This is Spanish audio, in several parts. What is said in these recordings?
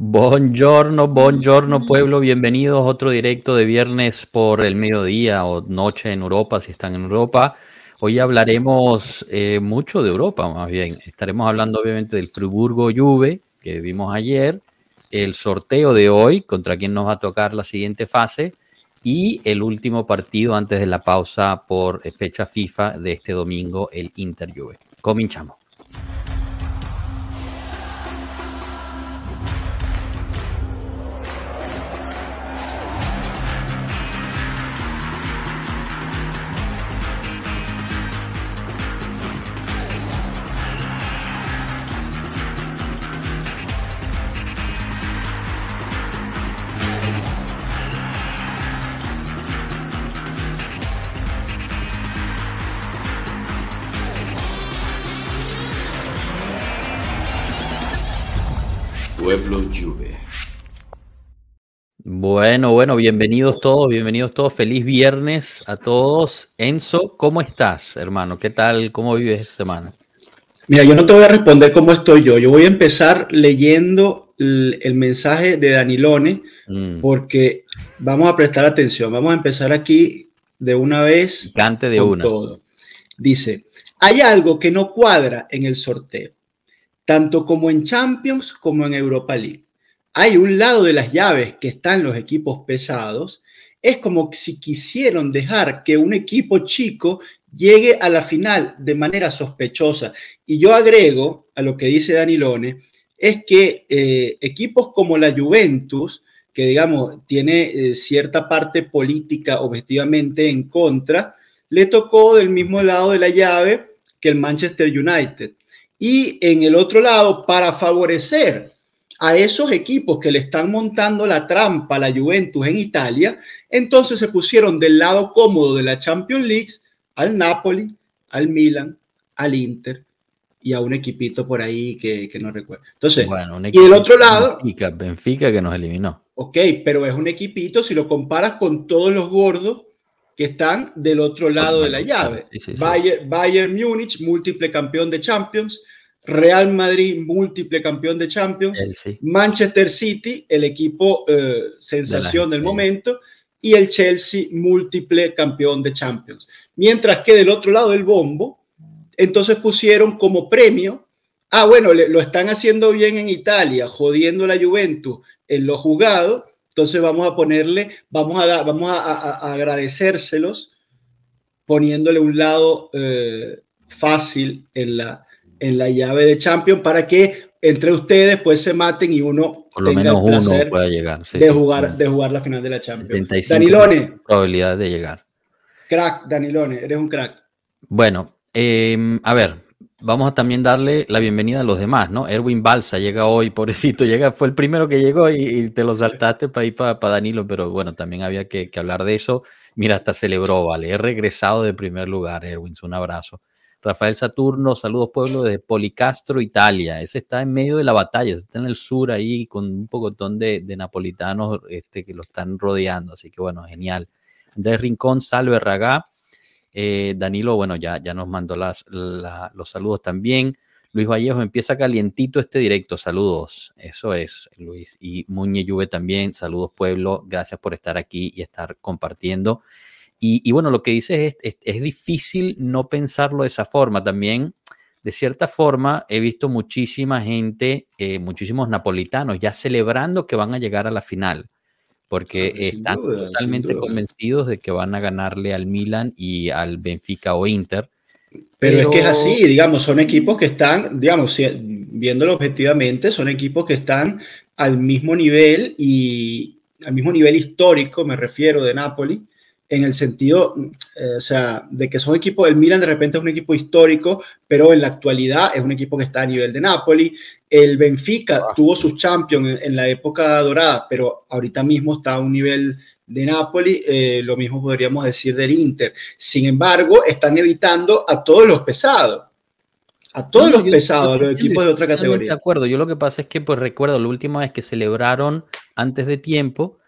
Buongiorno, buongiorno pueblo, bienvenidos a otro directo de viernes por el mediodía o noche en Europa, si están en Europa. Hoy hablaremos eh, mucho de Europa, más bien. Estaremos hablando obviamente del Friburgo Juve que vimos ayer, el sorteo de hoy, contra quien nos va a tocar la siguiente fase, y el último partido antes de la pausa por fecha FIFA de este domingo, el Inter Juve. Cominchamos. Bueno, bueno, bienvenidos todos, bienvenidos todos. Feliz viernes a todos. Enzo, ¿cómo estás, hermano? ¿Qué tal? ¿Cómo vives esta semana? Mira, yo no te voy a responder cómo estoy yo. Yo voy a empezar leyendo el, el mensaje de Danilone Mm, porque vamos a prestar atención. Vamos a empezar aquí de una vez. picante de con una. todo. Dice, hay algo que no cuadra en el sorteo, tanto como en Champions como en Europa League. Hay un lado de las llaves que están los equipos pesados. Es como si quisieron dejar que un equipo chico llegue a la final de manera sospechosa. Y yo agrego a lo que dice Danilone, es que eh, equipos como la Juventus, que digamos tiene eh, cierta parte política objetivamente en contra, le tocó del mismo lado de la llave que el Manchester United. Y en el otro lado, para favorecer a esos equipos que le están montando la trampa a la Juventus en Italia, entonces se pusieron del lado cómodo de la Champions League al Napoli, al Milan, al Inter y a un equipito por ahí que, que no recuerdo. Entonces, Bueno, y del otro lado, Benfica, Benfica que nos eliminó. ok, pero es un equipito si lo comparas con todos los gordos que están del otro lado de la llave. Sí, sí, sí. Bayern, Bayern Múnich, múltiple campeón de Champions. Real Madrid, múltiple campeón de Champions. Chelsea. Manchester City, el equipo eh, sensación De del momento. Y el Chelsea, múltiple campeón de Champions. Mientras que del otro lado del bombo, entonces pusieron como premio, ah, bueno, le- lo están haciendo bien en Italia, jodiendo la Juventus en lo jugado, entonces vamos a ponerle, vamos a, dar, vamos a, a- a agradecérselos poniéndole un lado eh, fácil en la, en la llave de Champions para que entre ustedes pues se maten y uno Por lo tenga menos el uno pueda llegar. Sí, de, sí, jugar, de jugar la final de la Champions. 75 Danilone, probabilidad de llegar. crack, Danilone, eres un crack. Bueno, eh, a ver, vamos a también darle la bienvenida a los demás, ¿no? Erwin Balsa llega hoy, pobrecito, llega, fue el primero que llegó y, y te lo saltaste para ir para Danilo, pero bueno, también había que, que hablar de eso. Mira, hasta celebró, vale, he regresado de primer lugar, Erwin, un abrazo. Rafael Saturno, saludos pueblo de Policastro, Italia. Ese está en medio de la batalla, está en el sur ahí con un pocotón de, de napolitanos este, que lo están rodeando, así que bueno, genial. Andrés Rincón, Salve Ragá. Eh, Danilo, bueno, ya, ya nos mandó las, la- los saludos también. Luis Vallejo empieza calientito este directo. Saludos. Eso es, Luis. Y Muñe Lluve también. Saludos, pueblo. Gracias por estar aquí y estar compartiendo. Y, y bueno, lo que dices es, es, es difícil no pensarlo de esa forma. También, de cierta forma, he visto muchísima gente, eh, muchísimos napolitanos ya celebrando que van a llegar a la final porque pero sin están duda, totalmente convencidos de que van a ganarle al Milan y al Benfica o Inter. Pero, es que es Pero- así, digamos, son equipos que están, digamos, viéndolo objetivamente, son equipos que están al mismo nivel y al mismo nivel histórico, me refiero, de Napoli, en el sentido, eh, o sea, de que son equipos, el Milan de repente es un equipo histórico, pero en la actualidad es un equipo que está a nivel de Napoli. El Benfica Ah. tuvo sus champions en, en la época dorada, pero ahorita mismo está a un nivel de Napoli, eh, lo mismo podríamos decir del Inter. Sin embargo, están evitando a todos los pesados, a todos No, los yo- pesados, yo a los equipos de otra Totalmente De categoría. acuerdo, yo lo que pasa es que pues recuerdo la última vez que celebraron antes de tiempo,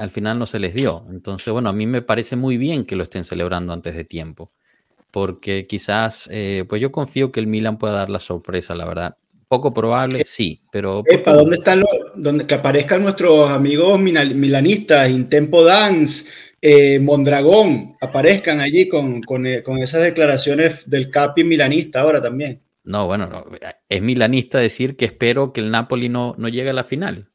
al final no se les dio. Entonces, bueno, a mí me parece muy bien que lo estén celebrando antes de tiempo, porque quizás, eh, pues yo confío que el Milan pueda dar la sorpresa, la verdad. Poco probable, sí, pero... ¿Para dónde están los... Donde, que aparezcan nuestros amigos milanistas, Intempo Dance, eh, Mondragón, aparezcan allí con, con, eh, con, esas declaraciones del Capi milanista ahora también. No, bueno, no, es milanista decir que espero que el Napoli no, no llegue a la final.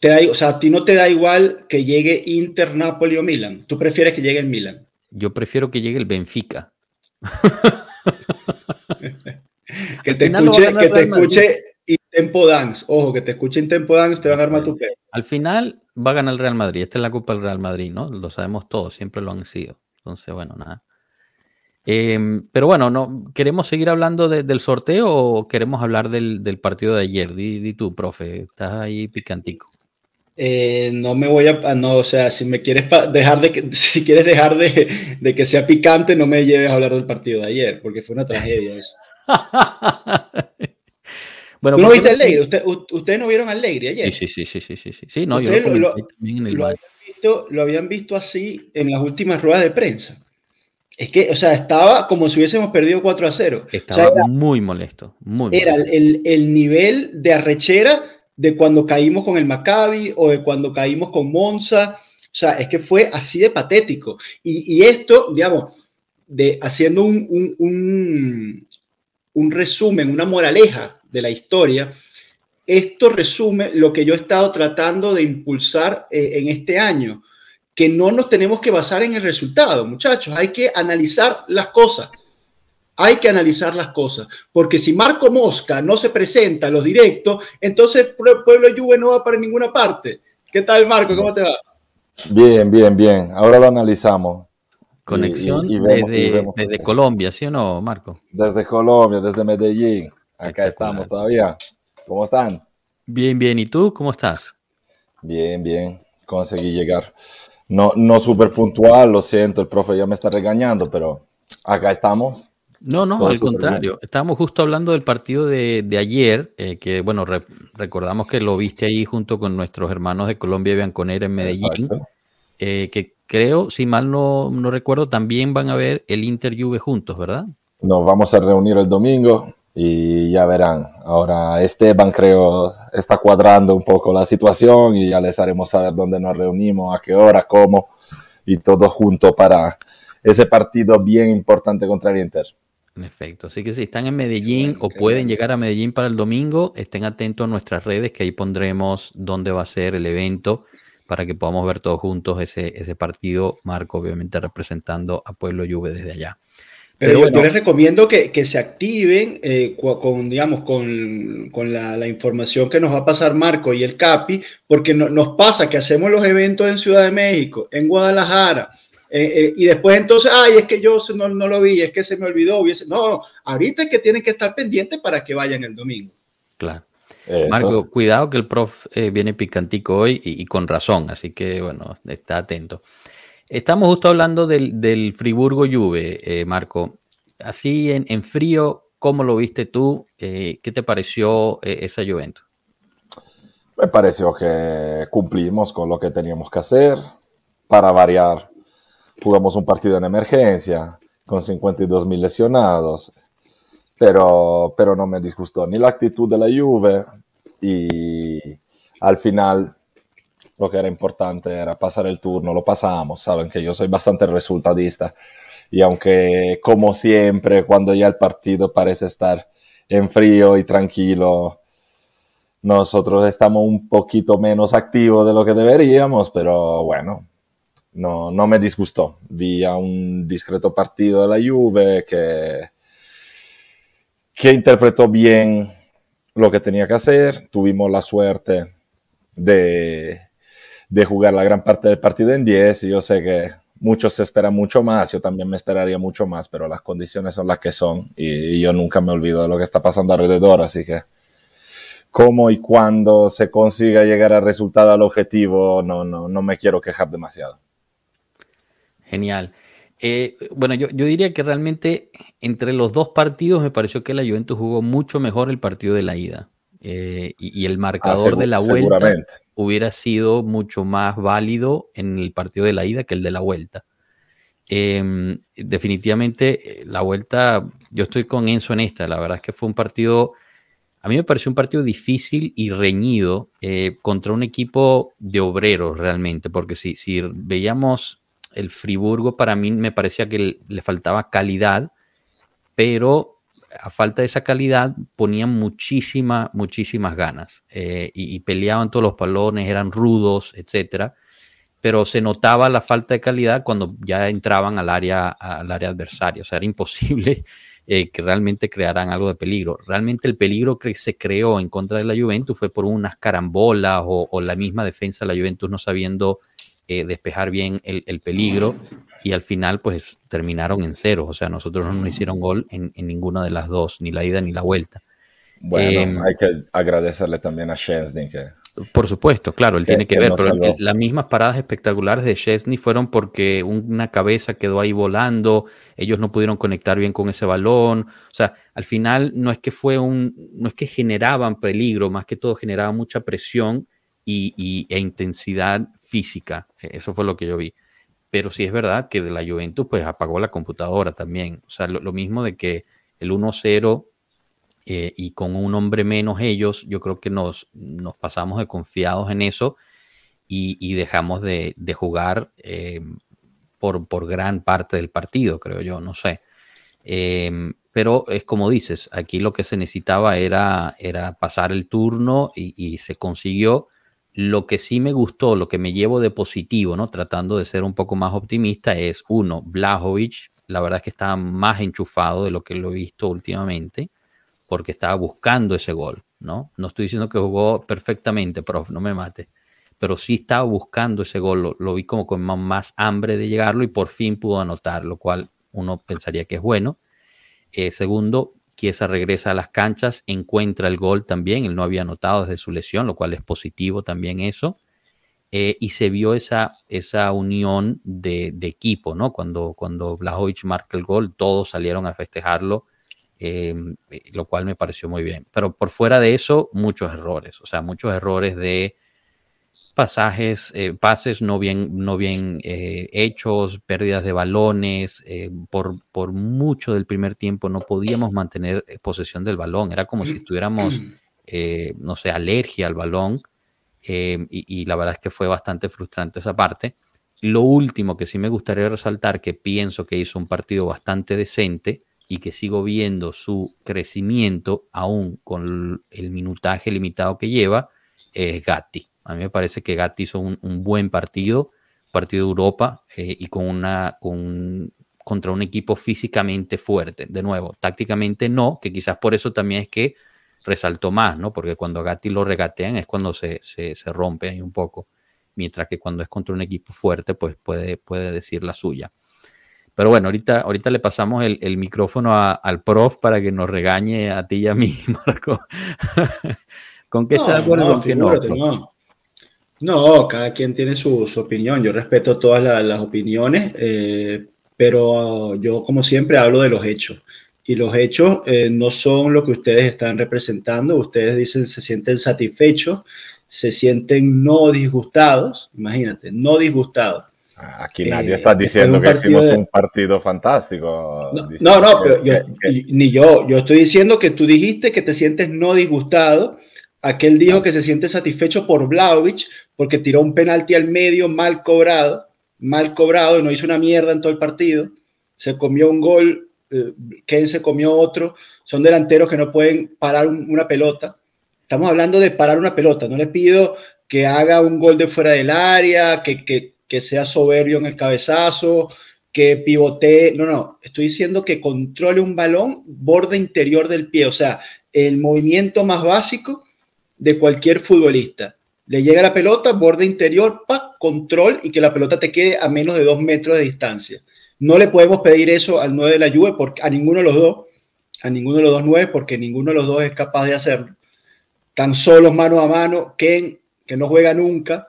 Te da, o sea, a ti no te da igual que llegue Inter, Napoli o Milan. Tú prefieres que llegue el Milan. Yo prefiero que llegue el Benfica. que, te escuche, que te escuche Intempo Dance. Ojo, que te escuche Intempo Dance, te van a armar tu pelo. Al culpa va a ganar el Real Madrid. Esta es la culpa del Real Madrid, ¿no? Lo sabemos todos, siempre lo han sido. Entonces, bueno, nada. Em, pero bueno, no, ¿queremos seguir hablando del sorteo o queremos hablar del, partido de ayer? Di, tú, profe, estás ahí picantico. Eh, no me voy a, no, o sea, si me quieres dejar de que, si quieres dejar de, de, que sea picante, no me lleves a hablar del partido de ayer, porque fue una tragedia eso. Bueno, ¿No viste Alegre? ¿Usted, ¿Ustedes no vieron Alegre ayer? Sí, sí, sí, sí, sí, sí. sí no, yo lo, lo, también en el lo habían, visto, lo habían visto así en las últimas ruedas de prensa. Es que, o sea, estaba como si hubiésemos perdido 4 a 0. Estaba muy molesto, muy Era el, el, nivel de arrechera de cuando caímos con el Maccabi o de cuando caímos con Monza. O sea, es que fue así de patético. Y, esto, digamos, de, haciendo un, un, un, un resumen, una moraleja de la historia, esto resume lo que yo he estado tratando de impulsar eh, en este año, que no nos tenemos que basar en el resultado, muchachos, hay que analizar las cosas. Hay que analizar las cosas, porque si Marco Mosca no se presenta a los directos, entonces Pueblo Juve no va para ninguna parte. ¿Qué tal, Marco? ¿Cómo te va? Bien, bien, bien. Ahora lo analizamos. Conexión desde, desde Colombia, ¿sí o no, Marco? Desde Colombia, desde Medellín. Acá estamos todavía. ¿Cómo están? Bien, bien. ¿Y tú cómo estás? Bien, bien. Conseguí llegar. No, no súper puntual, lo siento, el profe ya me está regañando, pero acá estamos. No, no, al contrario. Estábamos justo hablando del partido de, ayer, eh, que bueno, recordamos que lo viste ahí junto con nuestros hermanos de Colombia y Bianconera en Medellín, eh, que creo, si mal no, no recuerdo, también van a ver el Inter Juve juntos, ¿verdad? Nos vamos a reunir el domingo y ya verán. Ahora Esteban creo está cuadrando un poco la situación y ya les haremos saber dónde nos reunimos, a qué hora, cómo y todo junto para ese partido bien importante contra el Inter. En efecto, así que si están en Medellín o pueden llegar a Medellín para el domingo, estén atentos a nuestras redes que ahí pondremos dónde va a ser el evento para que podamos ver todos juntos ese, ese partido, Marco obviamente representando a Pueblo Juve desde allá. Pero, yo, les recomiendo que, que se activen eh, con, digamos, con, con la, la, información que nos va a pasar Marco y el CAPI, porque no, nos pasa que hacemos los eventos en Ciudad de México, en Guadalajara, eh, eh, y después entonces, ay, es que yo no, no lo vi, es que se me olvidó. Hubiese... No, ahorita es que tienen que estar pendientes para que vayan el domingo. Claro. Marco, cuidado que el prof viene picantico hoy y, y, con razón, así que bueno, está atento. Estamos justo hablando del, del Friburgo Juve, eh, Marco. Así en, en, frío, ¿cómo lo viste tú? Eh, ¿Qué te pareció eh, esa Juventus? Me pareció que cumplimos con lo que teníamos que hacer. Para variar, jugamos un partido en emergencia con 52 mil lesionados, pero, pero no me disgustó ni la actitud de la Juve y al final lo que era importante era pasar el turno, lo pasamos, saben que yo soy bastante resultadista y aunque como siempre cuando ya el partido parece estar en frío y tranquilo, nosotros estamos un poquito menos activos de lo que deberíamos, pero bueno, no, no me disgustó. Vi a un discreto partido de la Juve que, que interpretó bien lo que tenía que hacer. Tuvimos la suerte de, de jugar la gran parte del partido en 10. Y yo sé que muchos se esperan mucho más, yo también me esperaría mucho más, pero las condiciones son las que son y, yo nunca me olvido de lo que está pasando alrededor, así que cómo y cuándo se consiga llegar al resultado, al objetivo, no, no, no me quiero quejar demasiado. Genial. Eh, bueno, yo, yo, diría que realmente entre los dos partidos me pareció que la Juventus jugó mucho mejor el partido de la ida. Eh, y, el marcador de la vuelta hubiera sido mucho más válido en el partido de la ida que el de la vuelta. Em, definitivamente eh, la vuelta, yo estoy con Enzo en esta, la verdad es que fue un partido A mí me pareció un partido difícil y reñido eh, contra un equipo de obreros realmente, porque si, si veíamos el Friburgo, para mí me parecía que le faltaba calidad, pero a falta de esa calidad ponían muchísimas, muchísimas ganas eh, y, peleaban todos los palones, eran rudos, etcétera. Pero se notaba la falta de calidad cuando ya entraban al área, al área adversaria. O sea, era imposible eh, que realmente crearan algo de peligro. Realmente el peligro que se creó en contra de la Juventus fue por unas carambolas o, la misma defensa de la Juventus no sabiendo eh, despejar bien el, el, peligro y al final pues terminaron en cero. O sea, nosotros no nos hicieron gol en, en ninguna de las dos, ni la ida ni la vuelta. Bueno, em, hay que agradecerle también a Chesney que... Por supuesto, claro, él tiene que ver, pero las mismas paradas espectaculares de Chesney fueron porque una cabeza quedó ahí volando, ellos no pudieron conectar bien con ese balón, o sea, al final no es que fue un, no es que generaban peligro, más que todo generaban mucha presión y, y, e intensidad física, e, eso fue lo que yo vi pero sí es verdad que de la Juventus pues apagó la computadora también. O sea, lo, mismo de que el 1-0 eh, y con un hombre menos ellos, yo creo que nos, nos pasamos de confiados en eso y, dejamos de, jugar eh, por, por, gran parte del partido, creo yo, no sé. Em, pero es como dices, aquí lo que se necesitaba era, era pasar el turno y, y se consiguió lo que sí me gustó, lo que me llevo de positivo, ¿no? Tratando de ser un poco más optimista, es uno, Blajovic, la verdad es que estaba más enchufado de lo que lo he visto últimamente, porque estaba buscando ese gol, ¿no? No estoy diciendo que jugó perfectamente, prof, no me mate, pero sí estaba buscando ese gol, lo, vi como con más, hambre de llegarlo y por fin pudo anotar, lo cual uno pensaría que es bueno. Eh, segundo, Chiesa regresa a las canchas, encuentra el gol también, él no había anotado desde su lesión, lo cual es positivo también eso. Eh, y se vio esa, esa unión de, equipo, ¿no? Cuando, cuando Blajovic marca el gol, todos salieron a festejarlo, em, eh, lo cual me pareció muy bien. Pero por fuera de eso, muchos errores, o sea, muchos errores de pasajes, eh, pases no bien, no bien eh, hechos, pérdidas de balones. Eh, por, por, mucho del primer tiempo no podíamos mantener posesión del balón. Era como si estuviéramos, no sé, alergia al balón. Y, y, la verdad es que fue bastante frustrante esa parte. Lo último que sí me gustaría resaltar, que pienso que hizo un partido bastante decente y que sigo viendo su crecimiento aún con el minutaje limitado que lleva, es Gatti a mí me parece que Gatti hizo un, buen partido, partido de Europa eh, y con una, con, contra un equipo físicamente fuerte. De nuevo, tácticamente no, que quizás por eso también es que resaltó más, ¿no? Porque cuando a Gatti lo regatean es cuando se, se, rompe ahí un poco. Mientras que cuando es contra un equipo fuerte, pues puede, puede decir la suya. Pero bueno, ahorita, ahorita le pasamos el, micrófono al prof para que nos regañe a ti y a mí, Marco. ¿Con qué está de acuerdo? con qué no? No, cada quien tiene su, opinión. Yo respeto todas las opiniones, eh, pero yo, como siempre, hablo de los hechos. Y los hechos eh, no son lo que ustedes están representando. Ustedes dicen se sienten satisfechos, se sienten no disgustados. Imagínate, no disgustados. Aquí nadie eh, está diciendo que hicimos un partido fantástico. No, no, pero ni yo. Yo estoy diciendo que tú dijiste que te sientes no disgustado. Aquel dijo que se siente satisfecho por Vlaovic porque tiró un penalti al medio mal cobrado, mal cobrado y no hizo una mierda en todo el partido. Se comió un gol, eh, Ken se comió otro. Son delanteros que no pueden parar una pelota. Estamos hablando de parar una pelota. No le pido que haga un gol de fuera del área, que, que, que sea soberbio en el cabezazo, que pivotee. No, no. Estoy diciendo que controle un balón borde interior del pie. O sea, el movimiento más básico de cualquier futbolista le llega la pelota, borde interior, pa, control y que la pelota te quede a menos de dos metros de distancia. No le podemos pedir eso al 9 de la Juve, porque, a ninguno de los dos, a ninguno de los dos 9, porque ninguno de los dos es capaz de hacerlo. Tan solos mano a mano, Ken, que no juega nunca,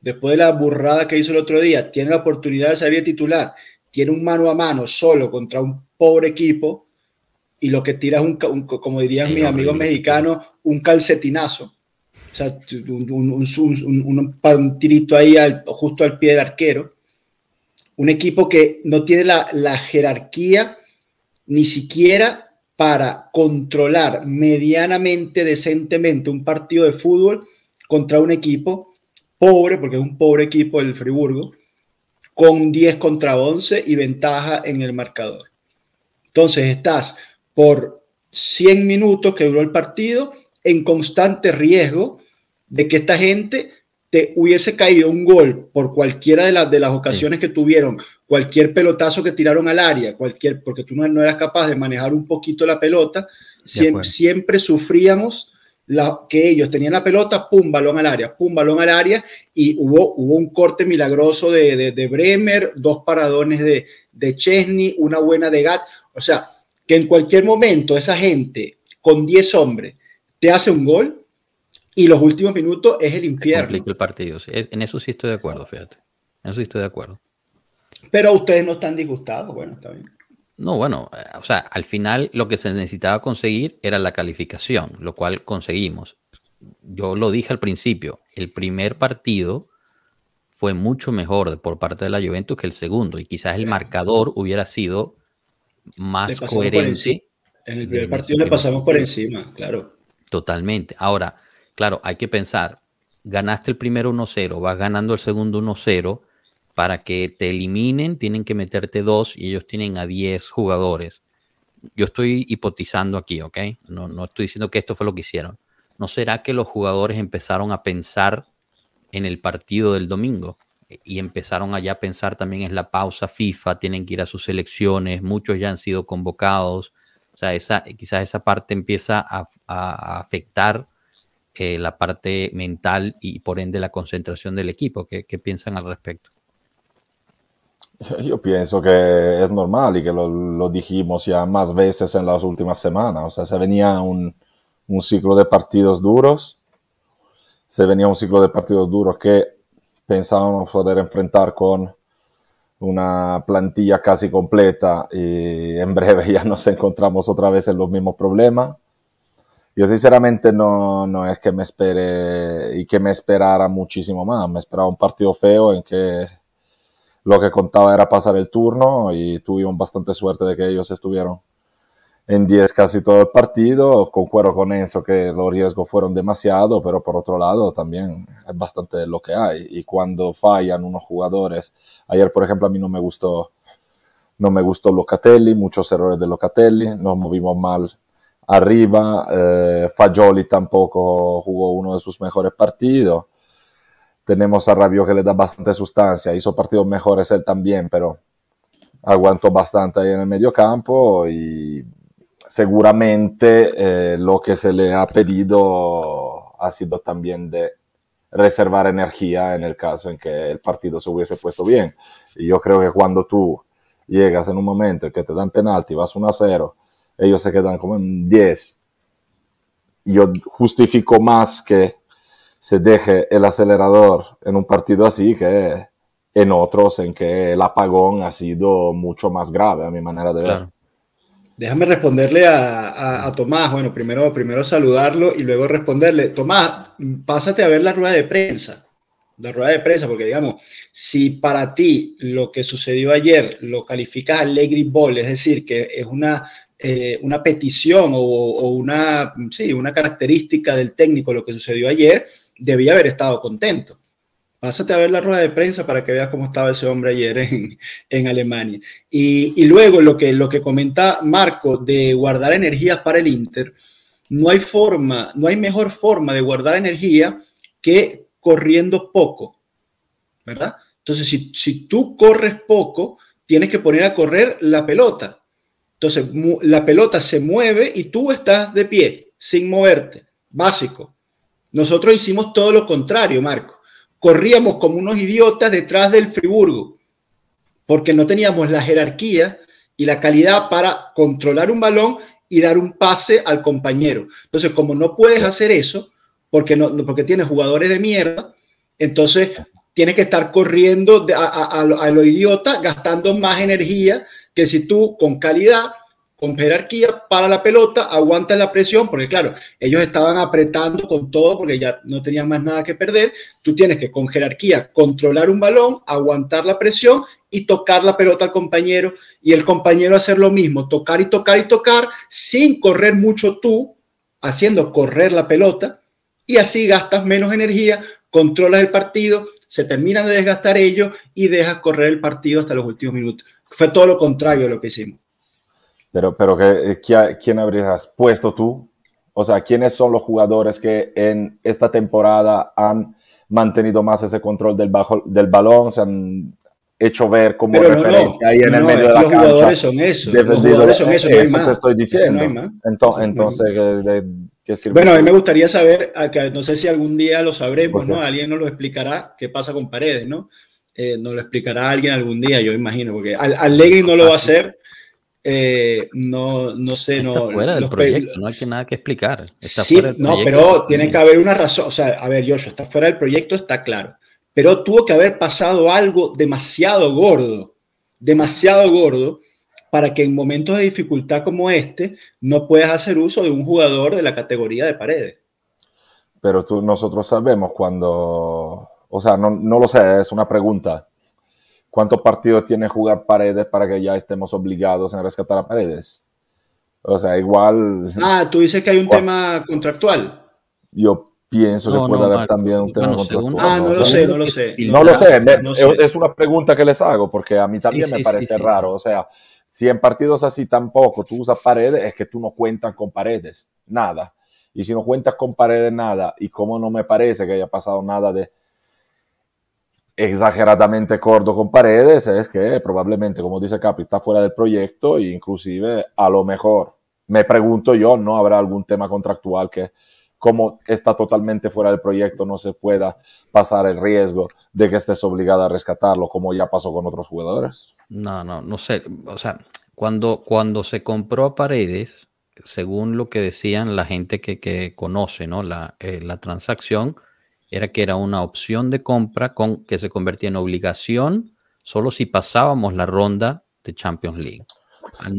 después de la burrada que hizo el otro día, tiene la oportunidad de salir titular, tiene un mano a mano solo contra un pobre equipo y lo que tira es un, como dirían mis amigos mexicanos, un calcetinazo o sea, un, tirito ahí justo al pie del arquero. Un equipo que no tiene la, jerarquía ni siquiera para controlar medianamente, decentemente un partido de fútbol contra un equipo pobre, porque es un pobre equipo el Friburgo, con 10 contra 11 y ventaja en el marcador. Entonces estás por 100 minutos que duró el partido en constante riesgo de que esta gente te hubiese caído un gol por cualquiera de, las de las ocasiones que tuvieron, cualquier pelotazo que tiraron al área, cualquier, porque tú no, no eras capaz de manejar un poquito la pelota, siempre, siempre sufríamos la, que ellos tenían la pelota, pum, balón al área, pum, balón al área, y hubo, hubo un corte milagroso de, de, de Bremer, dos paradones de, de Chesney, una buena de Gat, o sea, que en cualquier momento esa gente con 10 hombres te hace un gol, y los últimos minutos es el infierno. El partido. En eso sí estoy de acuerdo, fíjate. En eso sí estoy de acuerdo. Pero ustedes no están disgustados. Bueno, está bien. No, bueno, eh, o sea, al final lo que se necesitaba conseguir era la calificación, lo cual conseguimos. Yo lo dije al principio, el primer partido fue mucho mejor por parte de la Juventus que el segundo y quizás el marcador hubiera sido más coherente. En el primer partido le pasamos por encima, claro. Totalmente. Ahora, Claro, hay que pensar, ganaste el primero 1-0, vas ganando el segundo 1-0, para que te eliminen tienen que meterte dos y ellos tienen a 10 jugadores. Yo estoy hipotizando aquí, ¿ok? No, no estoy diciendo que esto fue lo que hicieron. ¿No será que los jugadores empezaron a pensar en el partido del domingo? Y empezaron allá a pensar también en la pausa FIFA, tienen que ir a sus selecciones, muchos ya han sido convocados. O sea, esa, quizás esa parte empieza a, a afectar eh, la parte mental y por ende la concentración del equipo. ¿Qué, piensan al respecto? Yo pienso que es normal y que lo, dijimos ya más veces en las últimas semanas. O sea, se venía un, un ciclo de partidos duros, se venía un ciclo de partidos duros que pensábamos poder enfrentar con una plantilla casi completa y en breve ya nos encontramos otra vez en los mismos problemas. Yo sinceramente no, no es que me espere y que me esperara muchísimo más. Me esperaba un partido feo en que lo que contaba era pasar el turno y tuvimos bastante suerte de que ellos estuvieron en 10 casi todo el partido. Concuerdo con eso que los riesgos fueron demasiado, pero por otro lado también es bastante lo que hay. Y cuando fallan unos jugadores, ayer por ejemplo a mí no me gustó, no me gustó Locatelli, muchos errores de Locatelli, nos movimos mal arriba. Eh, Fagioli tampoco jugó uno de sus mejores partidos. Tenemos a Rabio que le da bastante sustancia, hizo partidos mejores él también, pero aguantó bastante ahí en el medio campo y seguramente eh, lo que se le ha pedido ha sido también de reservar energía en el caso en que el partido se hubiese puesto bien. Y yo creo que cuando tú llegas en un momento en que te dan penalti, vas 1 a 0, ellos se quedan como en 10. Yo justifico más que se deje el acelerador en un partido así que en otros en que el apagón ha sido mucho más grave a mi manera de ver. Déjame responderle a, Tomás. Bueno, primero, primero saludarlo y luego responderle. Tomás, pásate a ver la rueda de prensa. La rueda de prensa, porque digamos, si para ti lo que sucedió ayer lo calificas al Allegri Ball, es decir, que es una eh, una petición o, una, sí, una característica del técnico, lo que sucedió ayer, debía haber estado contento. Pásate a ver la rueda de prensa para que veas cómo estaba ese hombre ayer en, en Alemania. Y, y, luego lo que, lo que comenta Marco de guardar energías para el Inter, no hay forma, no hay mejor forma de guardar energía que corriendo poco, ¿verdad? Entonces, si, si tú corres poco, tienes que poner a correr la pelota. Entonces, la pelota se mueve y tú estás de pie, sin moverte. Básico. Nosotros hicimos todo lo contrario, Marco. Corríamos como unos idiotas detrás del Friburgo, porque no teníamos la jerarquía y la calidad para controlar un balón y dar un pase al compañero. Entonces, como no puedes hacer eso, porque, no, porque tienes jugadores de mierda, entonces tienes que estar corriendo a, a, lo idiota, gastando más energía que si tú con calidad con jerarquía, para la pelota, aguanta la presión, porque claro, ellos estaban apretando con todo porque ya no tenían más nada que perder. Tú tienes que con jerarquía controlar un balón, aguantar la presión y tocar la pelota al compañero y el compañero hacer lo mismo, tocar y tocar y tocar sin correr mucho tú, haciendo correr la pelota y así gastas menos energía, controlas el partido, se terminan de desgastar ellos y dejas correr el partido hasta los últimos minutos. Fue todo lo contrario de lo que hicimos. Pero, pero eh, ¿quién habrías puesto tú? O sea, ¿quiénes son los jugadores que en esta temporada han mantenido más ese control del, bajo, del balón, se han hecho ver como referencia ahí en el medio de la los Jugadores son eso, los jugadores son eso. Eso te estoy diciendo. entonces, entonces ¿qué, sirve? Bueno, a mí me gustaría saber, no sé si algún día lo sabremos, ¿no? Alguien nos lo explicará, qué pasa con Paredes, ¿no? Eh, nos lo explicará alguien algún día, yo imagino, porque Allegri no lo va a hacer eh, no, no sé, está no. fuera del proyecto, no hay que nada que explicar. Está sí, no, pero tiene que haber una razón. O sea, a ver, Joshua, está fuera del proyecto, está claro. Pero tuvo que haber pasado algo demasiado gordo, demasiado gordo, para que en momentos de dificultad como este no puedas hacer uso de un jugador de la categoría de paredes. Pero tú, nosotros sabemos cuando, o sea, no, no lo sé, es una pregunta ¿Cuántos partidos tiene jugar Paredes para que ya estemos obligados a rescatar a Paredes? O sea, igual. Ah, tú dices que hay un tema contractual. Yo pienso que puede haber también un tema contractual. Ah, no, lo sé, no lo sé. No lo sé, es una pregunta que les hago porque a mí también me parece raro. O sea, si en partidos así tampoco tú usas Paredes, es que tú no cuentas con Paredes, nada. Y si no cuentas con Paredes, nada. Y como no me parece que haya pasado nada de exageradamente corto con Paredes es que probablemente, como dice Capri, está fuera del proyecto e inclusive a lo mejor, me pregunto yo, ¿no habrá algún tema contractual que como está totalmente fuera del proyecto no se pueda pasar el riesgo de que estés obligado a rescatarlo como ya pasó con otros jugadores? No, no, no sé. O sea, cuando, cuando se compró a Paredes, según lo que decían la gente que, que conoce ¿no? la, eh, la transacción, era que era una opción de compra con, que se convertía en obligación solo si pasábamos la ronda de Champions League.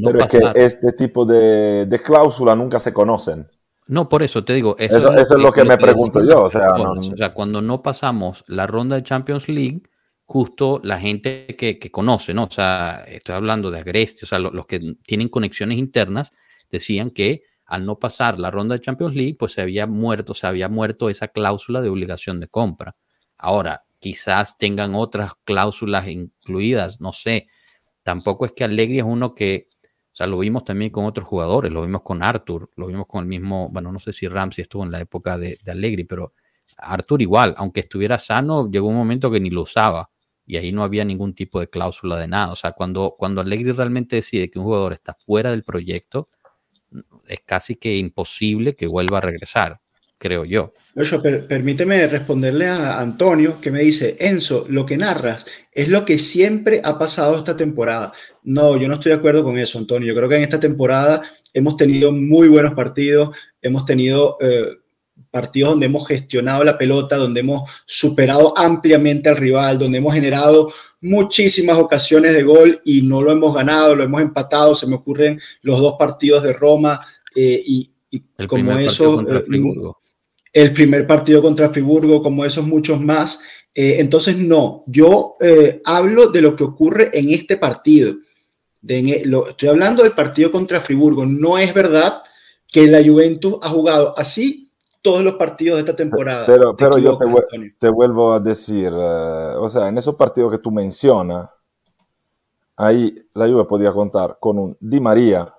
Pero es que este tipo de, de cláusula nunca se conocen. No, por eso te digo. Eso, es, lo que, me pregunto yo. O sea, o sea, cuando no pasamos la ronda de Champions League, justo la gente que, que conoce, ¿no? O sea, estoy hablando de Agreste, o sea, los que tienen conexiones internas, decían que al no pasar la ronda de Champions League, pues se había muerto, se había muerto esa cláusula de obligación de compra. Ahora, quizás tengan otras cláusulas incluidas, no sé. Tampoco es que Allegri es uno que, o sea, lo vimos también con otros jugadores, lo vimos con Arthur, lo vimos con el mismo, bueno, no sé si Ramsey estuvo en la época de, de Allegri, pero Arthur igual, aunque estuviera sano, llegó un momento que ni lo usaba y ahí no había ningún tipo de cláusula de nada. O sea, cuando, cuando Allegri realmente decide que un jugador está fuera del proyecto, es casi que imposible que vuelva a regresar, creo yo. permíteme responderle a Antonio que me dice, Enzo, lo que narras es lo que siempre ha pasado esta temporada. No, yo no estoy de acuerdo con eso, Antonio. Yo creo que en esta temporada hemos tenido muy buenos partidos, hemos tenido... Eh, partidos donde hemos gestionado la pelota, donde hemos superado ampliamente al rival, donde hemos generado muchísimas ocasiones de gol y no lo hemos ganado, lo hemos empatado. Se me ocurren los dos partidos de Roma eh, y, como eso. Eh, el primer partido contra Friburgo, como esos muchos más. Eh, entonces, no, yo hablo de lo que ocurre en este partido. De, lo, estoy hablando del partido contra Friburgo. No es verdad que la Juventus ha jugado así todos los partidos de esta temporada. Pero, pero yo te, vuelvo a decir, eh, o sea, en esos partidos que tú mencionas, ahí la Juve podía contar con un Di María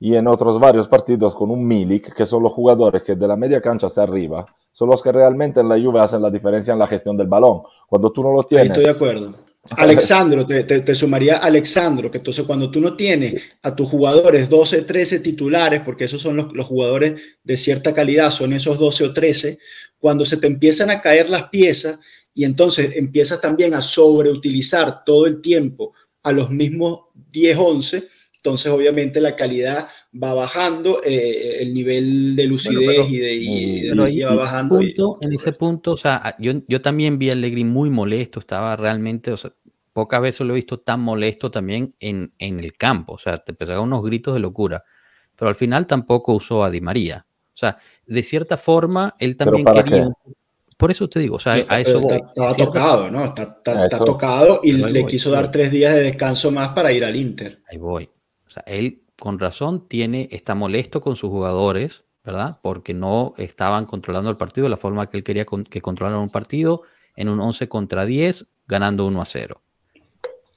y en otros varios partidos con un Milik, que son los jugadores que de la media cancha hasta arriba son los que realmente en la Juve hacen la diferencia en la gestión del balón. Cuando tú no lo tienes... estoy de acuerdo Alexandro, te, sumaría Alexandro, que entonces cuando tú no tienes a tus jugadores 12, 13 titulares, porque esos son los, jugadores de cierta calidad, son esos 12 o 13, cuando se te empiezan a caer las piezas y entonces empiezas también a sobreutilizar todo el tiempo a los mismos 10, 11, entonces obviamente la calidad va bajando, eh, el nivel de lucidez y de, va bajando. En ese punto, o sea, yo, yo también vi a Allegri muy molesto, estaba realmente, o sea, pocas veces lo he visto tan molesto también en, en el campo. O sea, te pegaba unos gritos de locura. Pero al final tampoco usó a Di María. O sea, de cierta forma, él también quería. Por eso te digo, o sea, a eso Estaba tocado, ¿no? Está, tocado y le quiso dar tres días de descanso más para ir al Inter. Ahí voy. O sea, él con razón tiene, está molesto con sus jugadores, ¿verdad? Porque no estaban controlando el partido de la forma que él quería que controlaran un partido en un 11 contra 10, ganando 1 a 0.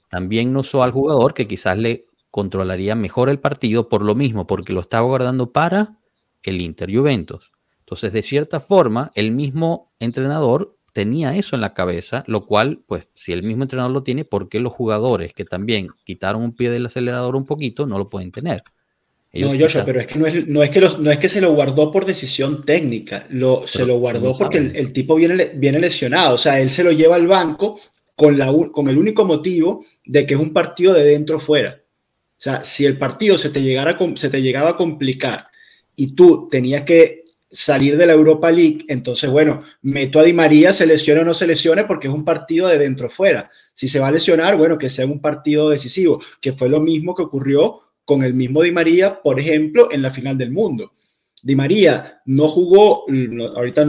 También no usó al jugador que quizás le controlaría mejor el partido por lo mismo, porque lo estaba guardando para el Inter Juventus. Entonces, de cierta forma, el mismo entrenador tenía eso en la cabeza, lo cual, pues, si el mismo entrenador lo tiene, ¿por qué los jugadores que también quitaron un pie del acelerador un poquito no lo pueden tener? no, Joshua, pero es que no es, no es que no es que se lo guardó por decisión técnica, lo, se lo guardó porque el, tipo viene, viene lesionado, o sea, él se lo lleva al banco con, la, con el único motivo de que es un partido de dentro fuera. O sea, si el partido se te, llegara, se te llegaba a complicar y tú tenías que salir de la Europa League, entonces, bueno, meto a Di María, se lesione o no se lesione, porque es un partido de dentro fuera. Si se va a lesionar, bueno, que sea un partido decisivo, que fue lo mismo que ocurrió con el mismo Di María, por ejemplo, en la final del mundo. Di María no jugó, ahorita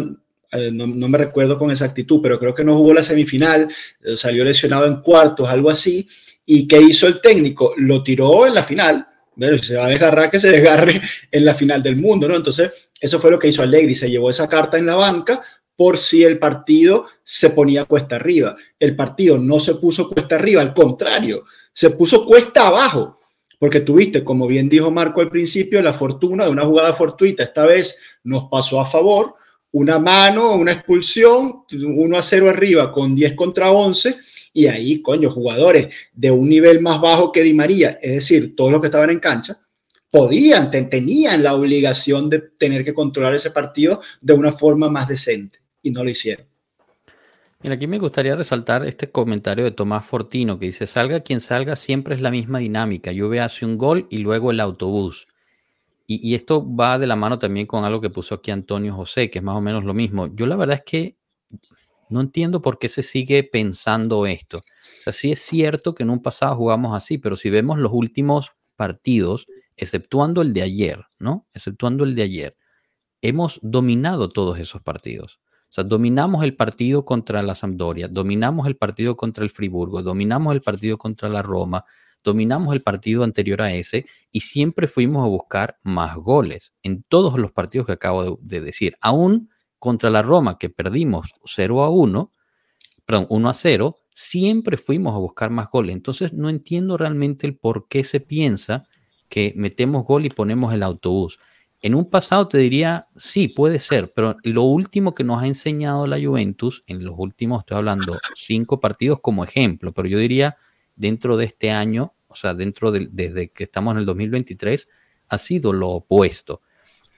eh, no, me recuerdo con exactitud, pero creo que no jugó la semifinal, eh, salió lesionado en cuartos, algo así. ¿Y qué hizo el técnico? Lo tiró en la final bueno, si se va a desgarrar, que se desgarre en la final del mundo, ¿no? Entonces, eso fue lo que hizo Allegri, se llevó esa carta en la banca por si el partido se ponía cuesta arriba. El partido no se puso cuesta arriba, al contrario, se puso cuesta abajo, porque tuviste, como bien dijo Marco al principio, la fortuna de una jugada fortuita, esta vez nos pasó a favor, una mano, una expulsión, 1 a 0 arriba con 10 contra 11 y ahí, coño, jugadores de un nivel más bajo que Di María, es decir, todos los que estaban en cancha, podían, tenían la obligación de tener que controlar ese partido de una forma más decente y no lo hicieron. Mira, aquí me gustaría resaltar este comentario de Tomás Fortino que dice, salga quien salga, siempre es la misma dinámica. Juve hace un gol y luego el autobús. Y, y, esto va de la mano también con algo que puso aquí Antonio José, que es más o menos lo mismo. Yo la verdad es que no entiendo por qué se sigue pensando esto. O sea, sí es cierto que en un pasado jugamos así, pero si vemos los últimos partidos, exceptuando el de ayer, ¿no? Exceptuando el de ayer, hemos dominado todos esos partidos. O sea, dominamos el partido contra la Sampdoria, dominamos el partido contra el Friburgo, dominamos el partido contra la Roma, dominamos el partido anterior a ese y siempre fuimos a buscar más goles en todos los partidos que acabo de, de decir. Aún contra la Roma, que perdimos 0 a 1, perdón, 1 a 0, siempre fuimos a buscar más goles. Entonces no entiendo realmente el por qué se piensa que metemos gol y ponemos el autobús. En un pasado te diría, sí, puede ser, pero lo último que nos ha enseñado la Juventus, en los últimos, estoy hablando, cinco partidos como ejemplo, pero yo diría dentro de este año, o sea, dentro de, desde que estamos en el 2023, ha sido lo opuesto.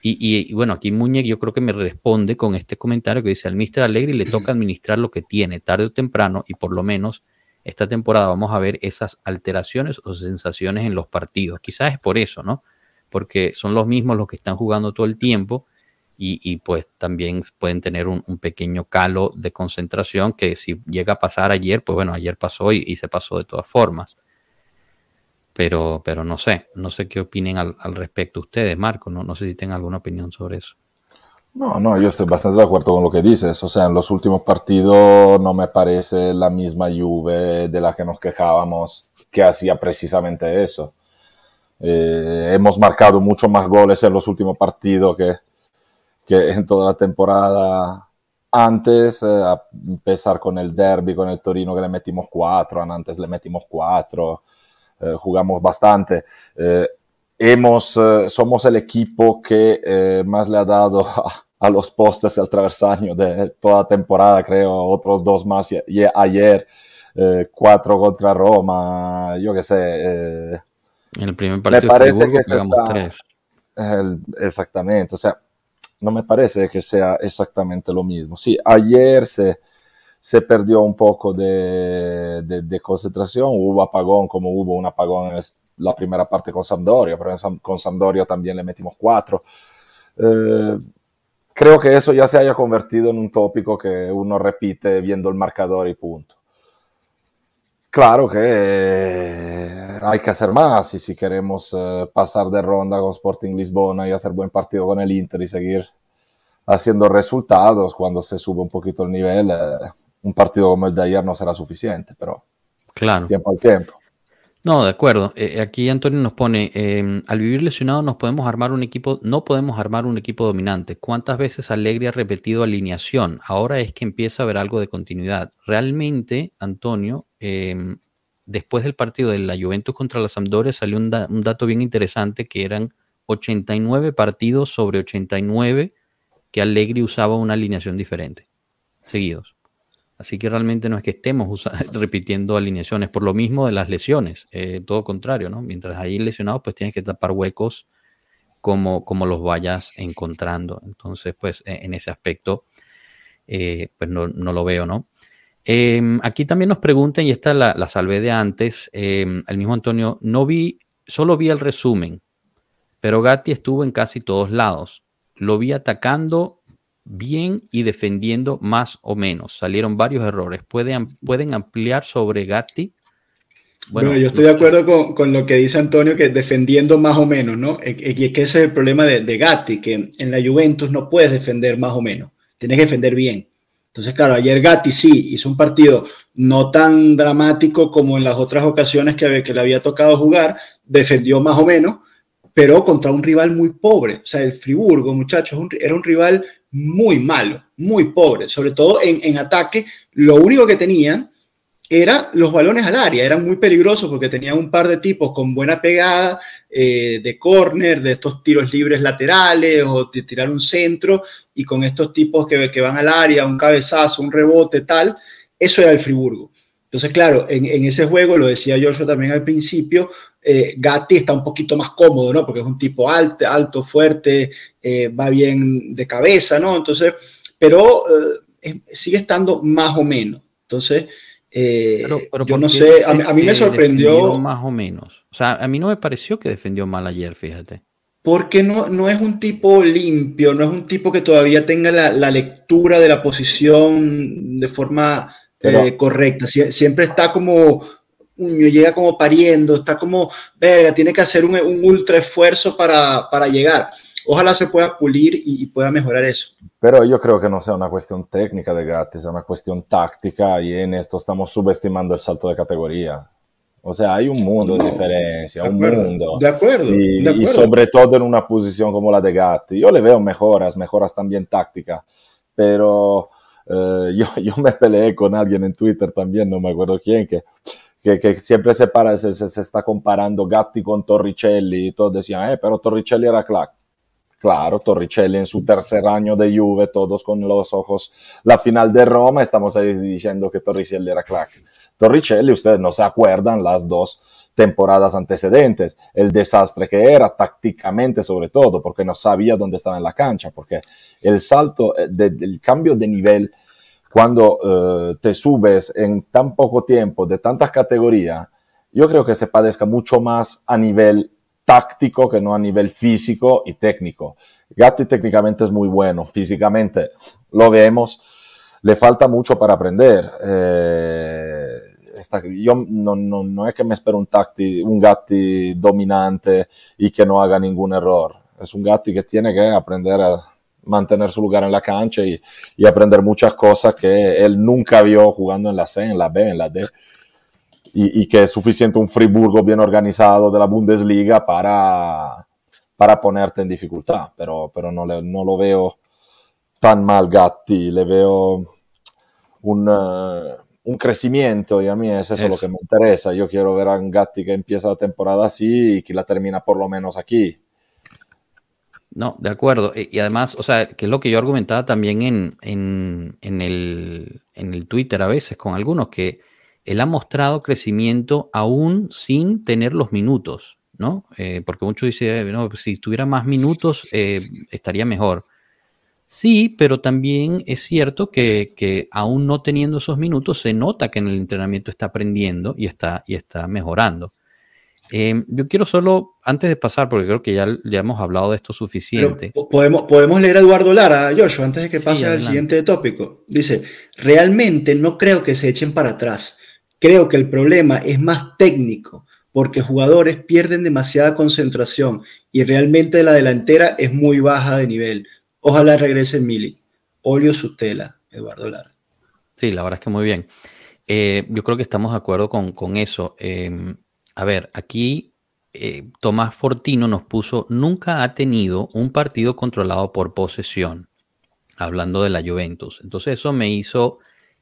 Y, bueno, aquí Muñez yo creo que me responde con este comentario que dice, al Mister Alegre le toca administrar lo que tiene tarde o temprano y por lo menos esta temporada vamos a ver esas alteraciones o sensaciones en los partidos. Quizás es por eso, ¿no? Porque son los mismos los que están jugando todo el tiempo y, pues también pueden tener un, pequeño calo de concentración que si llega a pasar ayer, pues bueno, ayer pasó y se pasó de todas formas pero, pero no sé, no sé qué opinen al, respecto ustedes, Marco, no, no sé si tienen alguna opinión sobre eso. No, no, yo estoy bastante de acuerdo con lo que dices. O sea, en los últimos partidos no me parece la misma Juve de la que nos quejábamos que hacía precisamente eso. Eh, hemos marcado mucho más goles en los últimos partidos que, que en toda la temporada. Antes, eh, a empezar con el derby, con el Torino que le metimos cuatro, antes le metimos cuatro. Eh, jugamos bastante. Eh, hemos, eh, somos el equipo que más le ha dado a, los postes el traversaño de toda temporada, creo, otros dos más y, ayer, cuatro contra Roma, yo qué sé. en el primer partido me parece que tres. exactamente, o sea, no me parece que sea exactamente lo mismo. Sí, ayer se, se perdió un poco de, concentración, hubo apagón como hubo un apagón en la primera parte con Sampdoria, pero con Sampdoria también le metimos cuatro. Eh, creo que eso ya se haya convertido en un tópico que uno repite viendo el marcador y punto. claro que eh, hay que hacer más y si queremos eh, pasar de ronda con Sporting Lisbona y hacer buen partido con el Inter y seguir haciendo resultados cuando se sube un poquito el nivel, un partido como el de ayer no será suficiente, pero claro. tiempo al tiempo. No, de acuerdo. Eh, aquí Antonio nos pone, em, al vivir lesionado nos podemos armar un equipo, no podemos armar un equipo dominante. ¿Cuántas veces Alegre ha repetido alineación? Ahora es que empieza a haber algo de continuidad. Realmente, Antonio, em, después del partido de la Juventus contra la Sampdoria salió un, un dato bien interesante que eran 89 partidos sobre 89 que Allegri usaba una alineación diferente, seguidos. Así que realmente no es que estemos repitiendo alineaciones por lo mismo de las lesiones, eh, todo contrario, ¿no? Mientras hay lesionados, pues tienes que tapar huecos como, como los vayas encontrando. Entonces, pues e, en ese aspecto, eh, pues no, lo veo, ¿no? Em, aquí también nos preguntan, y esta la, la salvé de antes, em, el mismo Antonio, no vi, solo vi el resumen, pero Gatti estuvo en casi todos lados lo vi atacando bien y defendiendo más o menos. Salieron varios errores. ¿Pueden, pueden ampliar sobre Gatti? Bueno, yo estoy de acuerdo con, lo que dice Antonio, que defendiendo más o menos, ¿no? E, e, y es que ese es el problema de, de, Gatti, que en la Juventus no puedes defender más o menos, tienes que defender bien. Entonces, claro, ayer Gatti sí hizo un partido no tan dramático como en las otras ocasiones que, que le había tocado jugar, defendió más o menos, pero contra un rival muy pobre. O sea, el Friburgo, muchachos, era un rival muy malo, muy pobre, sobre todo en, ataque. Lo único que tenían era los balones al área, eran muy peligrosos porque tenían un par de tipos con buena pegada, eh, de córner, de estos tiros libres laterales o de tirar un centro, y con estos tipos que, que van al área, un cabezazo, un rebote, tal. Eso era el Friburgo. Entonces, claro, en, ese juego, lo decía yo también al principio, eh, Gatti está un poquito más cómodo, ¿no? Porque es un tipo alto, alto fuerte, eh, va bien de cabeza, ¿no? Entonces, pero eh, sigue estando más o menos. Entonces, yo no sé, a, mí me sorprendió. Más o menos. O sea, a mí no me pareció que defendió mal ayer, fíjate. Porque no, no es un tipo limpio, no es un tipo que todavía tenga la, la lectura de la posición de forma eh, correcta. siempre está como, llega como pariendo, está como, verga, tiene que hacer un, ultra esfuerzo para, para, llegar. Ojalá se pueda pulir y, pueda mejorar eso. Pero yo creo que no sea una cuestión técnica de Gatti, es una cuestión táctica y en esto estamos subestimando el salto de categoría. O sea, hay un mundo de diferencia, un mundo. De acuerdo, y, y, sobre todo en una posición como la de Gatti. Yo le veo mejoras, mejoras también táctica, pero eh, yo, yo me peleé con alguien en Twitter también, no me acuerdo quién, que, que, siempre se, para, se, se, está comparando Gatti con Torricelli y todos decían, eh, pero Torricelli era clac. Claro, Torricelli en su tercer año de Juve, todos con los ojos, la final de Roma, estamos ahí diciendo que Torricelli era clac. Torricelli, ustedes no se acuerdan las dos temporadas antecedentes, el desastre que era tácticamente sobre todo, porque no sabía dónde estaba en la cancha, porque el salto, eh, del cambio de nivel cuando eh, te subes en tan poco tiempo de tantas categorías, yo creo que se padezca mucho más a nivel táctico que no a nivel físico y técnico. Gatti técnicamente es muy bueno, físicamente lo vemos, le falta mucho para aprender. Eh, yo no, no, no, es que me espero un, tacti, un Gatti dominante y que no haga ningún error. Es un Gatti que tiene que aprender a mantener su lugar en la cancha y, y aprender muchas cosas que él nunca vio jugando en la C, en la B, en la D. Y, y, que es suficiente un Friburgo bien organizado de la Bundesliga para, para ponerte en dificultad. Pero, pero no, le, no lo veo tan mal Gatti, le veo un... Uh, un crecimiento y a mí es eso, lo que me interesa. Yo quiero ver a Gatti que empieza la temporada así y que la termina por lo menos aquí. No, de acuerdo. Y además, o sea, que es lo que yo argumentaba también en, en, en, el, en el Twitter a veces con algunos, que él ha mostrado crecimiento aún sin tener los minutos, ¿no? Eh, porque muchos dicen, no, si tuviera más minutos eh, estaría mejor. Sí, pero también es cierto que, que, aún no teniendo esos minutos se nota que en el entrenamiento está aprendiendo y está, y está mejorando. Em, yo quiero solo, antes de pasar, porque creo que ya, ya hemos hablado de esto suficiente. podemos, podemos leer a Eduardo Lara, Joshua, antes de que pase al siguiente tópico. Dice, realmente no creo que se echen para atrás. Creo que el problema es más técnico, porque jugadores pierden demasiada concentración y realmente la delantera es muy baja de nivel. Ojalá regrese Mili. Olio Sutela, Eduardo Lara. Sí, la verdad es que muy bien. Eh, yo creo que estamos de acuerdo con, eso. Em, a ver, aquí eh, Tomás Fortino nos puso, nunca ha tenido un partido controlado por posesión, hablando de la Juventus. Entonces eso me hizo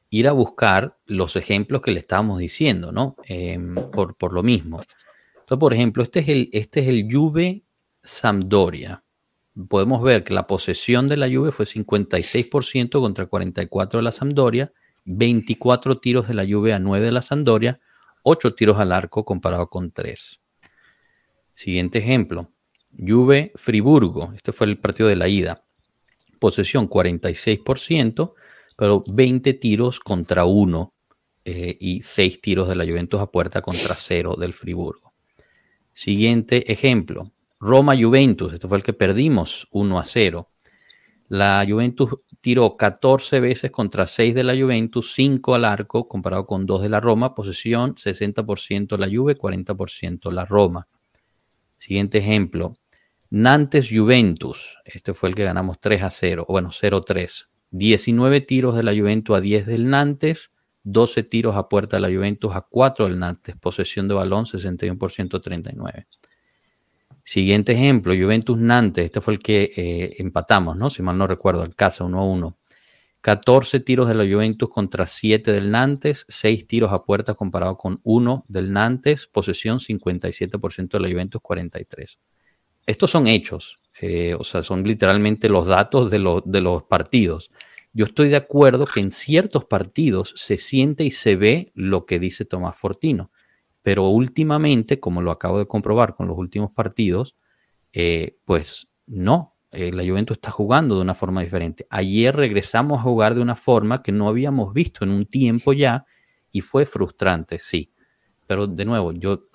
ir a buscar los ejemplos que le estábamos diciendo, ¿no? Em, por, por, lo mismo. Entonces, por ejemplo, este es el, este es el Juve Sampdoria. Podemos ver que la posesión de la Juve fue 56% contra 44% de la Sampdoria, 24 tiros de la Juve a 9 de la Sampdoria, 8 tiros al arco comparado con 3. Siguiente ejemplo, Juve Friburgo, este fue el partido de la ida. Posesión 46%, pero 20 tiros contra 1 eh, y 6 tiros de la Juventus a puerta contra 0 del Friburgo. Siguiente ejemplo, Roma Juventus, este fue el que perdimos 1 a 0. La Juventus tiró 14 veces contra 6 de la Juventus, 5 al arco, comparado con 2 de la Roma. Posesión 60% la Juve, 40% la Roma. Siguiente ejemplo. Nantes Juventus. Este fue el que ganamos 3 a 0. Bueno, 0-3. 19 tiros de la Juventus a 10 del Nantes. 12 tiros a puerta de la Juventus a 4 del Nantes. Posesión de balón 61% 39. Siguiente ejemplo, Juventus Nantes. Este fue el que eh, empatamos, ¿no? Si mal no recuerdo, el casa 1 a 1. 14 tiros de la Juventus contra 7 del Nantes, 6 tiros a puerta comparado con 1 del Nantes, posesión 57% de la Juventus, 43. Estos son hechos, eh, o sea, son literalmente los datos de, de los partidos. Yo estoy de acuerdo que en ciertos partidos se siente y se ve lo que dice Tomás Fortino, pero últimamente, como lo acabo de comprobar con los últimos partidos, eh, pues no, eh, la Juventus está jugando de una forma diferente. Ayer regresamos a jugar de una forma que no habíamos visto en un tiempo ya y fue frustrante, sí. Pero de nuevo, yo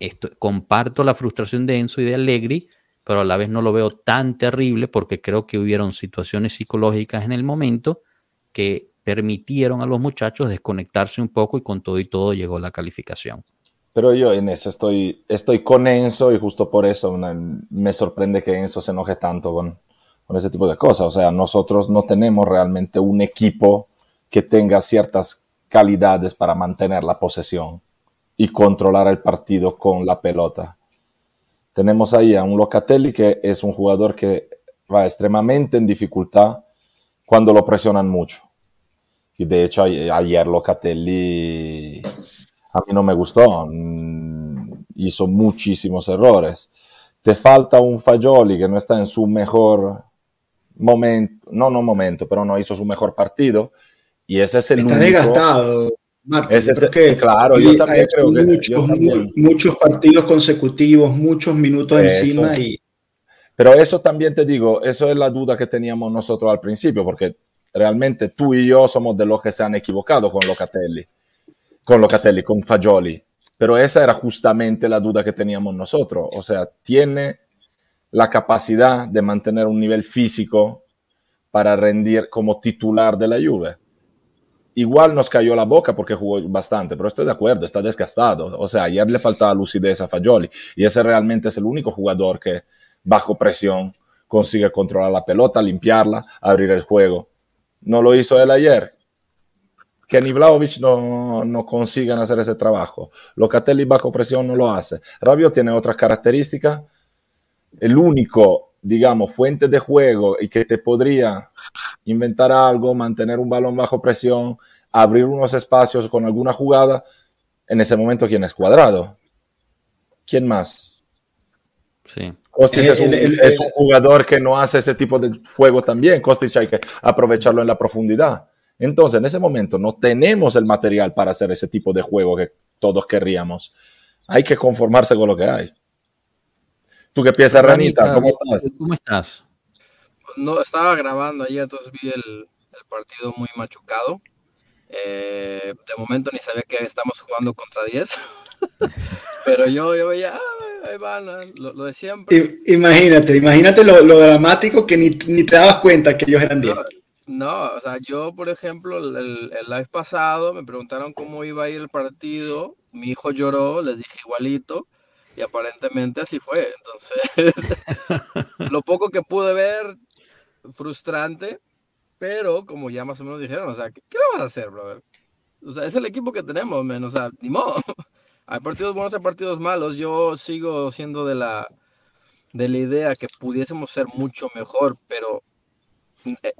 esto, comparto la frustración de Enzo y de Allegri, pero a la vez no lo veo tan terrible porque creo que hubieron situaciones psicológicas en el momento que permitieron a los muchachos desconectarse un poco y con todo y todo llegó la calificación. Pero yo en eso estoy, estoy con Enzo y justo por eso me sorprende que Enzo se enoje tanto con, con ese tipo de cosas. O sea, nosotros no tenemos realmente un equipo que tenga ciertas calidades para mantener la posesión y controlar el partido con la pelota. Tenemos ahí a un Locatelli que es un jugador que va extremadamente en dificultad cuando lo presionan mucho. Y de hecho ayer Locatelli a mí no me gustó, mm, hizo muchísimos errores. Te falta un Fagioli que no está en su mejor momento, no, no momento, pero no hizo su mejor partido. Y ese es el Está desgastado, Ese que claro, yo también creo que... Muchos, partidos consecutivos, muchos minutos encima y... Pero eso también te digo, eso es la duda que teníamos nosotros al principio, porque realmente tú y yo somos de los que se han equivocado con Locatelli con Locatelli, con Fagioli. Pero esa era justamente la duda que teníamos nosotros. O sea, tiene la capacidad de mantener un nivel físico para rendir como titular de la Juve. Igual nos cayó la boca porque jugó bastante, pero estoy de acuerdo, está desgastado. O sea, ayer le faltaba lucidez a Fagioli y ese realmente es el único jugador que bajo presión consigue controlar la pelota, limpiarla, abrir el juego. No lo hizo él ayer que ni Vlaovic no, no consigan hacer ese trabajo. Locatelli bajo presión no lo hace. Rabio tiene otras características. El único, digamos, fuente de juego y que te podría inventar algo, mantener un balón bajo presión, abrir unos espacios con alguna jugada, en ese momento, ¿quién es cuadrado? ¿Quién más? Sí. Costis es, un, es, un, jugador que no hace ese tipo de juego también. Costis hay que aprovecharlo en la profundidad. Entonces, en ese momento no tenemos el material para hacer ese tipo de juego que todos querríamos. Hay que conformarse con lo que hay. ¿Tú qué piensas, Ranita? ¿Cómo estás? ¿Cómo estás? No, estaba grabando ayer, entonces vi el, partido muy machucado. Eh, de momento ni sabía que estamos jugando contra 10. Pero yo, yo veía, ah, ahí van, lo, de siempre. Imagínate, imagínate lo, dramático que ni, te dabas cuenta que ellos eran 10. No, o sea, yo, por ejemplo, el, live pasado me preguntaron cómo iba a ir el partido. Mi hijo lloró, les dije igualito, y aparentemente así fue. Entonces, lo poco que pude ver, frustrante, pero como ya más o menos dijeron, o sea, ¿qué, qué vas a hacer, brother? O sea, es el equipo que tenemos, men, o sea, ni modo. Hay partidos buenos, hay partidos malos. Yo sigo siendo de la, de la idea que pudiésemos ser mucho mejor, pero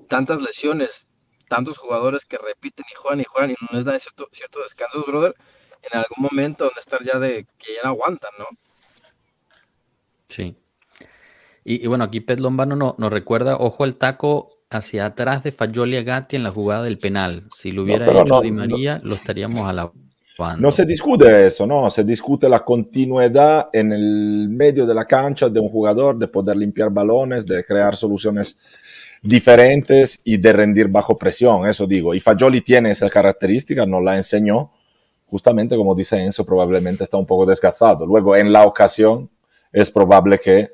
tantas lesiones, tantos jugadores que repiten y juegan y juegan y no les dan cierto, cierto descanso, brother, en algún momento donde estar ya de que ya no aguantan, ¿no? Sí. Y, bueno, aquí Pet Lombano nos no recuerda, ojo al taco hacia atrás de Fagioli Gatti en la jugada del penal. Si lo hubiera hecho Di María, lo estaríamos a la no se discute eso, no, se discute la continuidad en el medio de la cancha de un jugador, de poder limpiar balones, de crear soluciones diferentes y de rendir bajo presión, eso digo. Y Fagioli tiene esa característica, nos la enseñó, justamente como dice Enzo, probablemente está un poco desgastado. Luego, en la ocasión, es probable que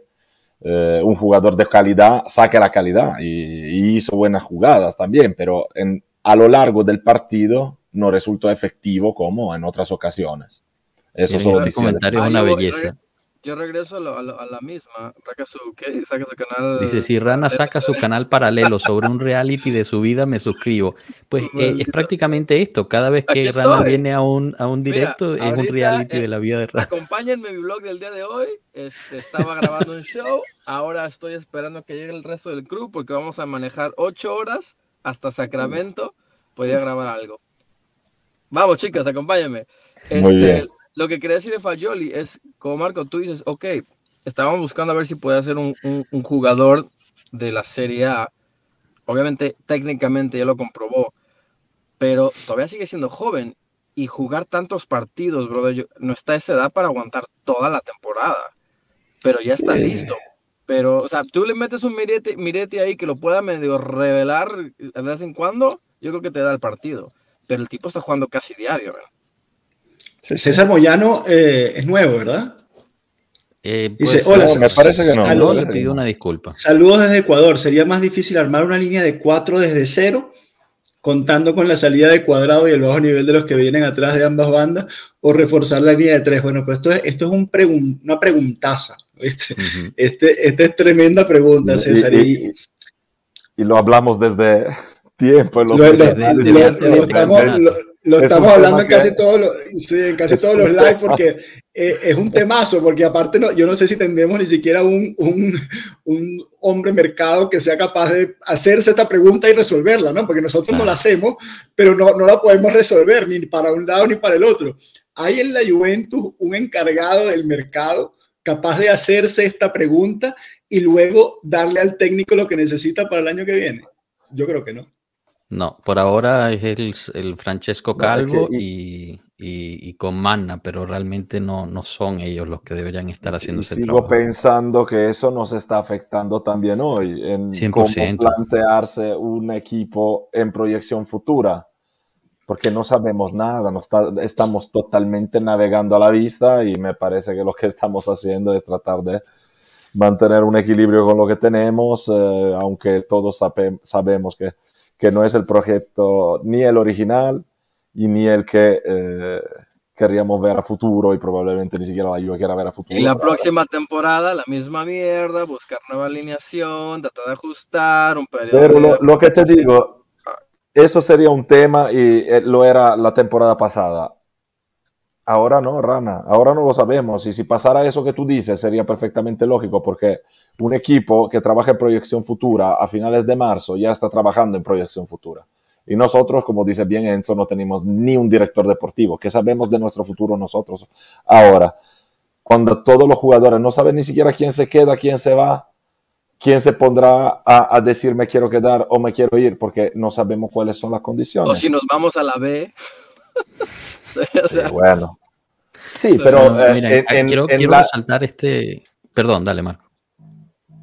eh, un jugador de calidad saque la calidad y, hizo buenas jugadas también, pero en, a lo largo del partido no resultó efectivo como en otras ocasiones. Eso solo comentario es una belleza. Yo regreso a, la misma. ¿qué? Saca su canal. Dice: Si Rana saca su canal paralelo sobre un reality de su vida, me suscribo. Pues eh, es prácticamente esto. Cada vez que Rana viene a un, a un directo, es un reality de la vida de Rana. Acompáñenme mi blog del día de hoy. Este, estaba grabando un show. Ahora estoy esperando que llegue el resto del crew porque vamos a manejar ocho horas hasta Sacramento. Podría grabar algo. Vamos, chicas, acompáñenme. Este, lo que quería decir de Fagioli es, como Marco, tú dices, ok, estábamos buscando a ver si puede ser un, un, jugador de la Serie A. Obviamente, técnicamente ya lo comprobó, pero todavía sigue siendo joven y jugar tantos partidos, brother, no está a esa edad para aguantar toda la temporada, pero ya está listo. Pero, o sea, tú le metes un mirete, mirete ahí que lo pueda medio revelar de vez en cuando, yo creo que te da el partido pero el tipo está jugando casi diario. César Moyano eh, es nuevo, ¿verdad? Eh, Dice, pues, hola, me parece que no. Saludos, le pido una disculpa. Saludos desde Ecuador. Sería más difícil armar una línea de cuatro desde cero, contando con la salida de cuadrado y el bajo nivel de los que vienen atrás de ambas bandas, o reforzar la línea de tres. Bueno, pues esto es, esto es un una preguntaza. Este, esta es tremenda pregunta, César. y, lo hablamos desde, tiempo. lo, estamos, hablando en casi, todos los, en casi todos los lives porque eh, es un temazo, porque aparte no, yo no sé si tendremos ni siquiera un, un, un, hombre mercado que sea capaz de hacerse esta pregunta y resolverla, ¿no? Porque nosotros no la hacemos, pero no, no la podemos resolver ni para un lado ni para el otro. Hay en la Juventus un encargado del mercado capaz de hacerse esta pregunta y luego darle al técnico lo que necesita para el año que viene. Yo creo que no. No, por ahora es el, el Francesco Calvo y, y, con Manna, pero realmente no, no son ellos los que deberían estar haciendo ese sigo pensando que eso nos está afectando también hoy en cómo plantearse un equipo en proyección futura, porque no sabemos nada, no estamos totalmente navegando a la vista y me parece que lo que estamos haciendo es tratar de mantener un equilibrio con lo que tenemos, eh, aunque todos sabemos que que no es el proyecto ni el original y ni el que eh, queríamos ver a futuro y probablemente ni siquiera la Juve quiera ver a futuro. Y la próxima temporada la misma mierda, buscar nueva alineación, tratar de ajustar un periodo. Pero lo, que te digo, eso sería un tema y eh, lo era la temporada pasada. Ahora no, Rana, ahora no lo sabemos. Y si pasara eso que tú dices, sería perfectamente lógico, porque un equipo que trabaja en proyección futura a finales de marzo ya está trabajando en proyección futura. Y nosotros, como dice bien Enzo, no tenemos ni un director deportivo. ¿Qué sabemos de nuestro futuro nosotros? Ahora, cuando todos los jugadores no saben ni siquiera quién se queda, quién se va, quién se pondrá a, decir me quiero quedar o me quiero ir, porque no sabemos cuáles son las condiciones. O si nos vamos a la B. bueno. Sí, pero, eh, quiero, resaltar este. Perdón, dale, Marco.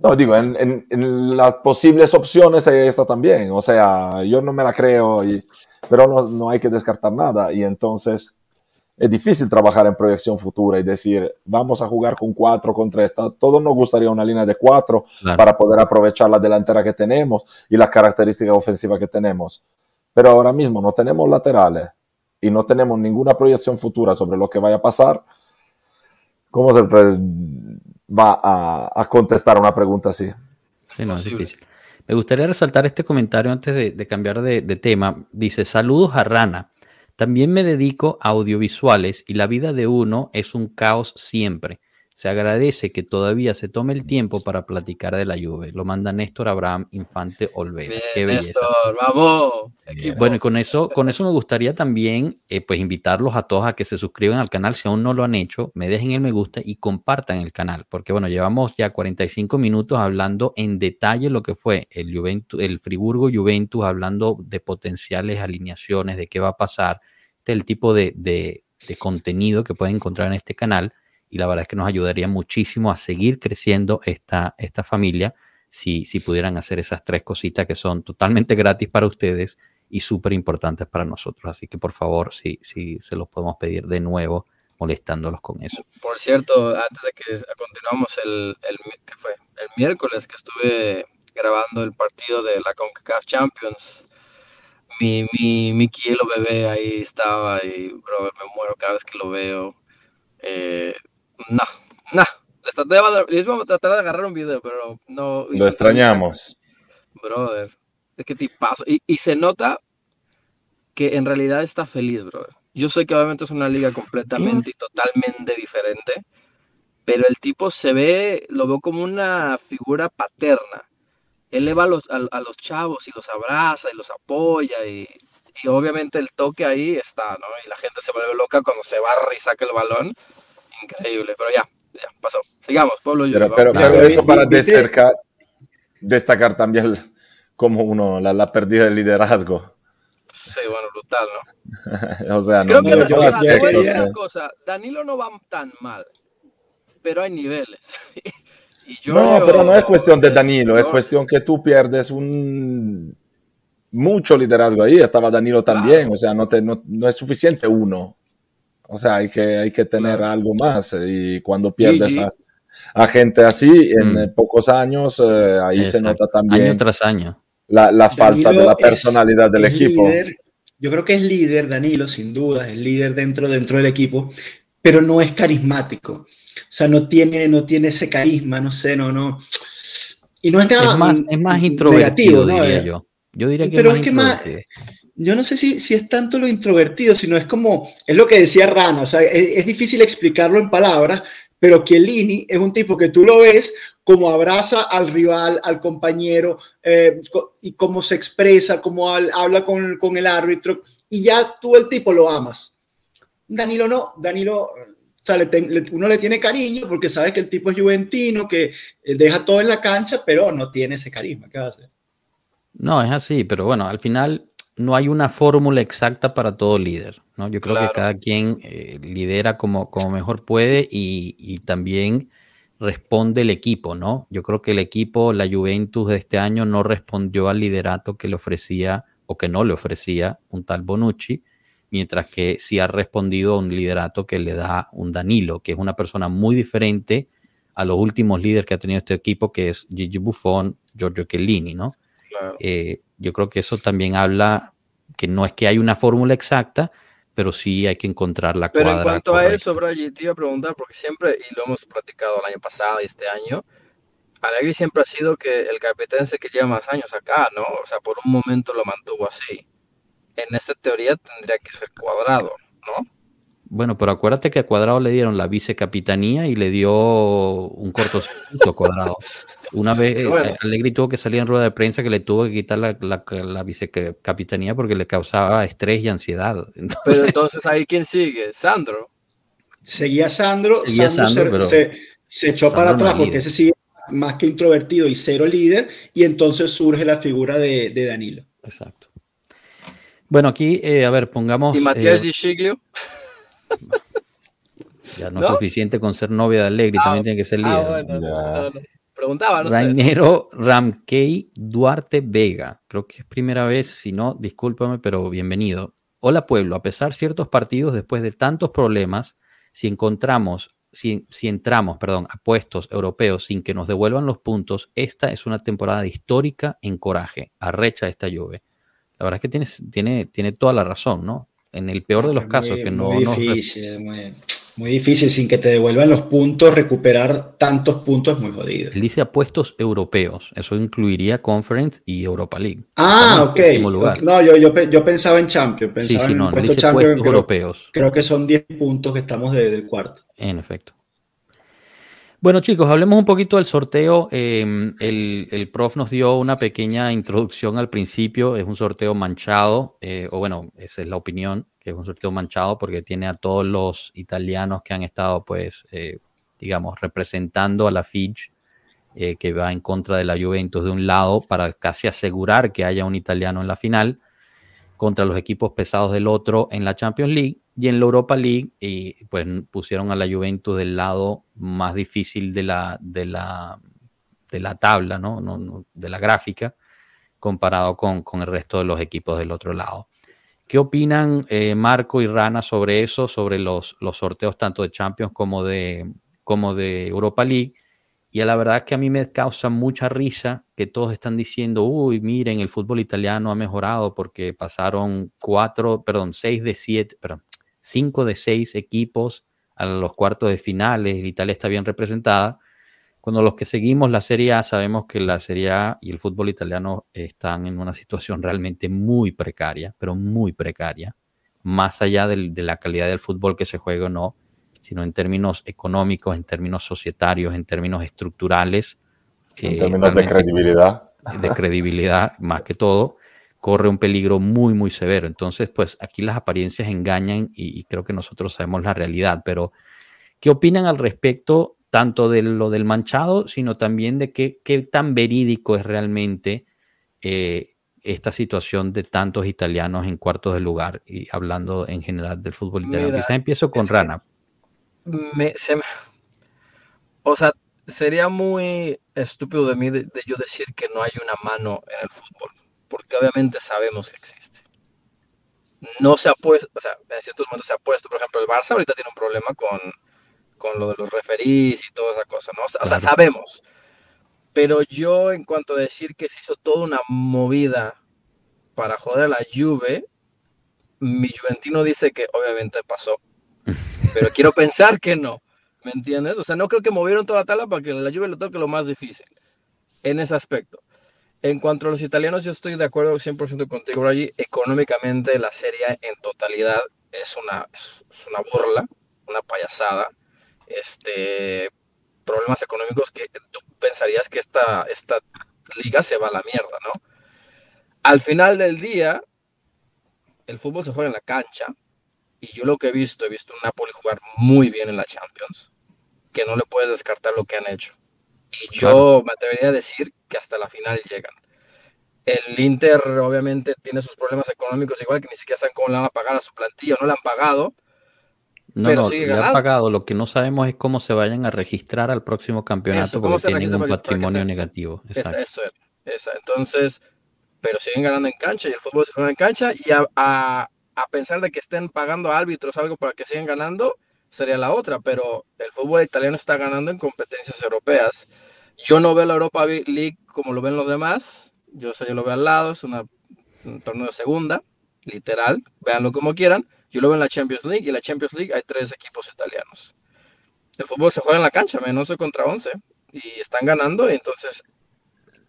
No, digo, en, las posibles opciones está también. O sea, yo no me la creo, y, pero no, no, hay que descartar nada. Y entonces, es difícil trabajar en proyección futura y decir, vamos a jugar con cuatro, con tres. Todos nos gustaría una línea de cuatro para poder aprovechar la delantera que tenemos y las características ofensivas que tenemos. Pero ahora mismo no tenemos laterales y no tenemos ninguna proyección futura sobre lo que vaya a pasar. ¿Cómo se va a, contestar una pregunta así? no, es difícil. Me gustaría resaltar este comentario antes de, cambiar de, de tema. Dice, saludos a Rana. También me dedico a audiovisuales y la vida de uno es un caos siempre. Se agradece que todavía se tome el tiempo para platicar de la lluvia. Lo manda Néstor Abraham Infante Olvera. Qué belleza. Néstor, vamos. Bueno, y con eso, con eso me gustaría también eh, pues invitarlos a todos a que se suscriban al canal si aún no lo han hecho, me dejen el me gusta y compartan el canal, porque bueno, llevamos ya 45 minutos hablando en detalle lo que fue el Juventus, el Friburgo Juventus, hablando de potenciales alineaciones, de qué va a pasar, del tipo de, de contenido que pueden encontrar en este canal y la verdad es que nos ayudaría muchísimo a seguir creciendo esta, esta familia si, si pudieran hacer esas tres cositas que son totalmente gratis para ustedes y súper importantes para nosotros. Así que por favor, si, si se los podemos pedir de nuevo, molestándolos con eso. Por cierto, antes de que continuamos el, el, fue? el miércoles que estuve grabando el partido de la CONCACAF Champions, mi, mi, mi kielo bebé ahí estaba y me muero cada vez que lo veo. Eh, no, no. Les vamos a tratar de agarrar un video, pero no. Lo extrañamos. Brother. Es que tipazo. Y, y se nota que en realidad está feliz, brother. Yo sé que obviamente es una liga completamente y totalmente diferente, pero el tipo se ve, lo veo como una figura paterna. Él le va a los, a, los chavos y los abraza y los apoya y, y, obviamente el toque ahí está, ¿no? Y la gente se vuelve loca cuando se barra y saca el balón increíble, pero ya, ya pasó. Sigamos, Pablo. Pero, pero, pero eso para destacar, destacar también como uno, la, la pérdida de liderazgo. Sí, bueno, brutal, ¿no? o sea, Creo no, que no, yo, decir una cosa, Danilo no va tan mal, pero hay niveles. y yo, no, pero no es cuestión de Danilo, es cuestión que tú pierdes un mucho liderazgo ahí, estaba Danilo también, o sea, no, te, no, no es suficiente uno. O sea, hay que, hay que tener algo más. Y cuando pierdes a, gente así, en mm. pocos años, eh, ahí se nota también. Año tras año. La, la falta de la personalidad del equipo. yo creo que es líder, Danilo, sin duda, es líder dentro, dentro del equipo, pero no es carismático. O sea, no tiene, no tiene ese carisma, no sé, no, no. Y no es Es más, es más introvertido, diría yo. Yo diría que pero es, más yo no sé si, si, es tanto lo introvertido, sino es como, es lo que decía Rana, o sea, es, difícil explicarlo en palabras, pero Chiellini es un tipo que tú lo ves como abraza al rival, al compañero, eh, y cómo se expresa, cómo habla con, con, el árbitro, y ya tú el tipo lo amas. Danilo no, Danilo, uno le tiene cariño porque sabe que el tipo es juventino, que eh, deja todo en la cancha, pero no tiene ese carisma. ¿Qué va a hacer? No, es así, pero bueno, al final no hay una fórmula exacta para todo líder, ¿no? Yo creo que cada quien eh, lidera como, como mejor puede y, también responde el equipo, ¿no? Yo creo que el equipo, la Juventus de este año, no respondió al liderato que le ofrecía o que no le ofrecía un tal Bonucci, mientras que sí ha respondido a un liderato que le da un Danilo, que es una persona muy diferente a los últimos líderes que ha tenido este equipo, que es Gigi Buffon, Giorgio Chiellini, ¿no? Eh, yo creo que eso también habla que no es que hay una fórmula exacta, pero sí hay que encontrar la Pero en cuanto a eso, Brian, te iba a preguntar, porque siempre, y lo hemos platicado el año pasado y este año, Alegri siempre ha sido que el capitán se que lleva más años acá, ¿no? O sea, por un momento lo mantuvo así. En esta teoría tendría que ser cuadrado, ¿no? Bueno, pero acuérdate que a Cuadrado le dieron la vicecapitanía y le dio un cortocircuito Cuadrado. Una vez eh, Alegri tuvo que salir en rueda de prensa que le tuvo que quitar la, la, vicecapitanía porque le causaba estrés y ansiedad. pero entonces ahí quién sigue? Sandro. Seguía Sandro, Sandro, se, se, echó para atrás porque ese sigue más que introvertido y cero líder y entonces surge la figura de, de Danilo. Exacto. Bueno, aquí, eh, a ver, pongamos... ¿Y Matías eh, Di Ya no, es suficiente con ser novia de también ah, tiene que ser ah, líder. Preguntaba, no Rainero Ramkey Duarte Vega. Creo que es primera vez, si no, discúlpame, pero bienvenido. Hola pueblo, a pesar de ciertos partidos después de tantos problemas, si encontramos, si, si, entramos, perdón, a puestos europeos sin que nos devuelvan los puntos, esta es una temporada histórica en coraje, arrecha esta lluvia. La verdad es que tiene, tiene, tiene toda la razón, ¿no? En el peor de los casos, que no... Muy difícil, muy, muy, difícil, sin que te devuelvan los puntos, recuperar tantos puntos es muy jodido. Él dice apuestos europeos, eso incluiría Conference y Europa League. Ah, ok. No, yo, yo, yo, pensaba en Champions, pensaba sí, sí, no, en puestos Champions, creo, europeos. Creo que son 10 puntos que estamos de, del cuarto. En efecto. Bueno, chicos, hablemos un poquito del sorteo. Em, el, prof nos dio una pequeña introducción al principio. Es un sorteo manchado, eh, o bueno, esa es la opinión, que es un sorteo manchado porque tiene a todos los italianos que han estado, pues, eh, digamos, representando a la Fitch, eh, que va en contra de la Juventus de un lado, para casi asegurar que haya un italiano en la final, contra los equipos pesados del otro en la Champions League. Y en la Europa League, y pues pusieron a la Juventus del lado más difícil de la, de la, de la tabla, ¿no? De la gráfica, comparado con, con, el resto de los equipos del otro lado. ¿Qué opinan eh, Marco y Rana sobre eso, sobre los, los sorteos tanto de Champions como de, como de Europa League? Y a la verdad que a mí me causa mucha risa que todos están diciendo, uy, miren, el fútbol italiano ha mejorado porque pasaron cuatro, perdón, seis de siete, perdón, 5 de 6 equipos a los cuartos de finales, Italia está bien representada. Cuando los que seguimos la Serie A sabemos que la Serie A y el fútbol italiano están en una situación realmente muy precaria, pero muy precaria, más allá de la calidad del fútbol que se juega o no, sino en términos económicos, en términos societarios, en términos estructurales. En eh, términos de credibilidad. De credibilidad, más que todo corre un peligro muy, muy severo. Entonces, pues aquí las apariencias engañan y, creo que nosotros sabemos la realidad, pero ¿qué opinan al respecto tanto de lo del manchado, sino también de qué, qué tan verídico es realmente eh, esta situación de tantos italianos en cuartos de lugar y hablando en general del fútbol italiano? Quizá empiezo con Rana. o sea, sería muy estúpido de mí de yo decir que no hay una mano en el fútbol porque obviamente sabemos que existe. No se ha puesto, o sea, en ciertos momentos se ha puesto, por ejemplo, el Barça ahorita tiene un problema con, con lo de los referís y toda esa cosa, ¿no? O sea, sabemos. Pero yo, en cuanto a decir que se hizo toda una movida para joder a la Juve, mi Juventino dice que obviamente pasó. Pero quiero pensar que no. ¿Me entiendes? O sea, no creo que movieron toda la tala para que la Juve le toque lo más difícil en ese aspecto. En cuanto a los italianos, yo estoy de acuerdo 100% contigo, Bragi. Económicamente, la serie en totalidad es una, una burla, una payasada. Este, problemas económicos que tú pensarías que esta, esta liga se va a la mierda, ¿no? Al final del día, el fútbol se juega en la cancha. Y yo lo que he visto, he visto un Napoli jugar muy bien en la Champions, que no le puedes descartar lo que han hecho. Y yo me atrevería a decir que hasta la final llegan. El Inter obviamente tiene sus problemas económicos igual que ni siquiera saben cómo le van a pagar a su plantilla, no le han pagado. No, pero no, sigue le han pagado. Lo que no sabemos es cómo se vayan a registrar al próximo campeonato porque tienen un patrimonio negativo. Esa, eso es. Entonces, pero siguen ganando en cancha y el fútbol se juega en cancha y a, a, a pensar de que estén pagando árbitros algo para que sigan ganando, sería la otra, pero el fútbol italiano está ganando en competencias europeas. Yo no veo la Europa League como lo ven los demás, yo, yo lo veo al lado, es una, un torneo de segunda, literal, véanlo como quieran. Yo lo veo en la Champions League y en la Champions League hay tres equipos italianos. El fútbol se juega en la cancha, menos 11 contra 11, y están ganando, y entonces,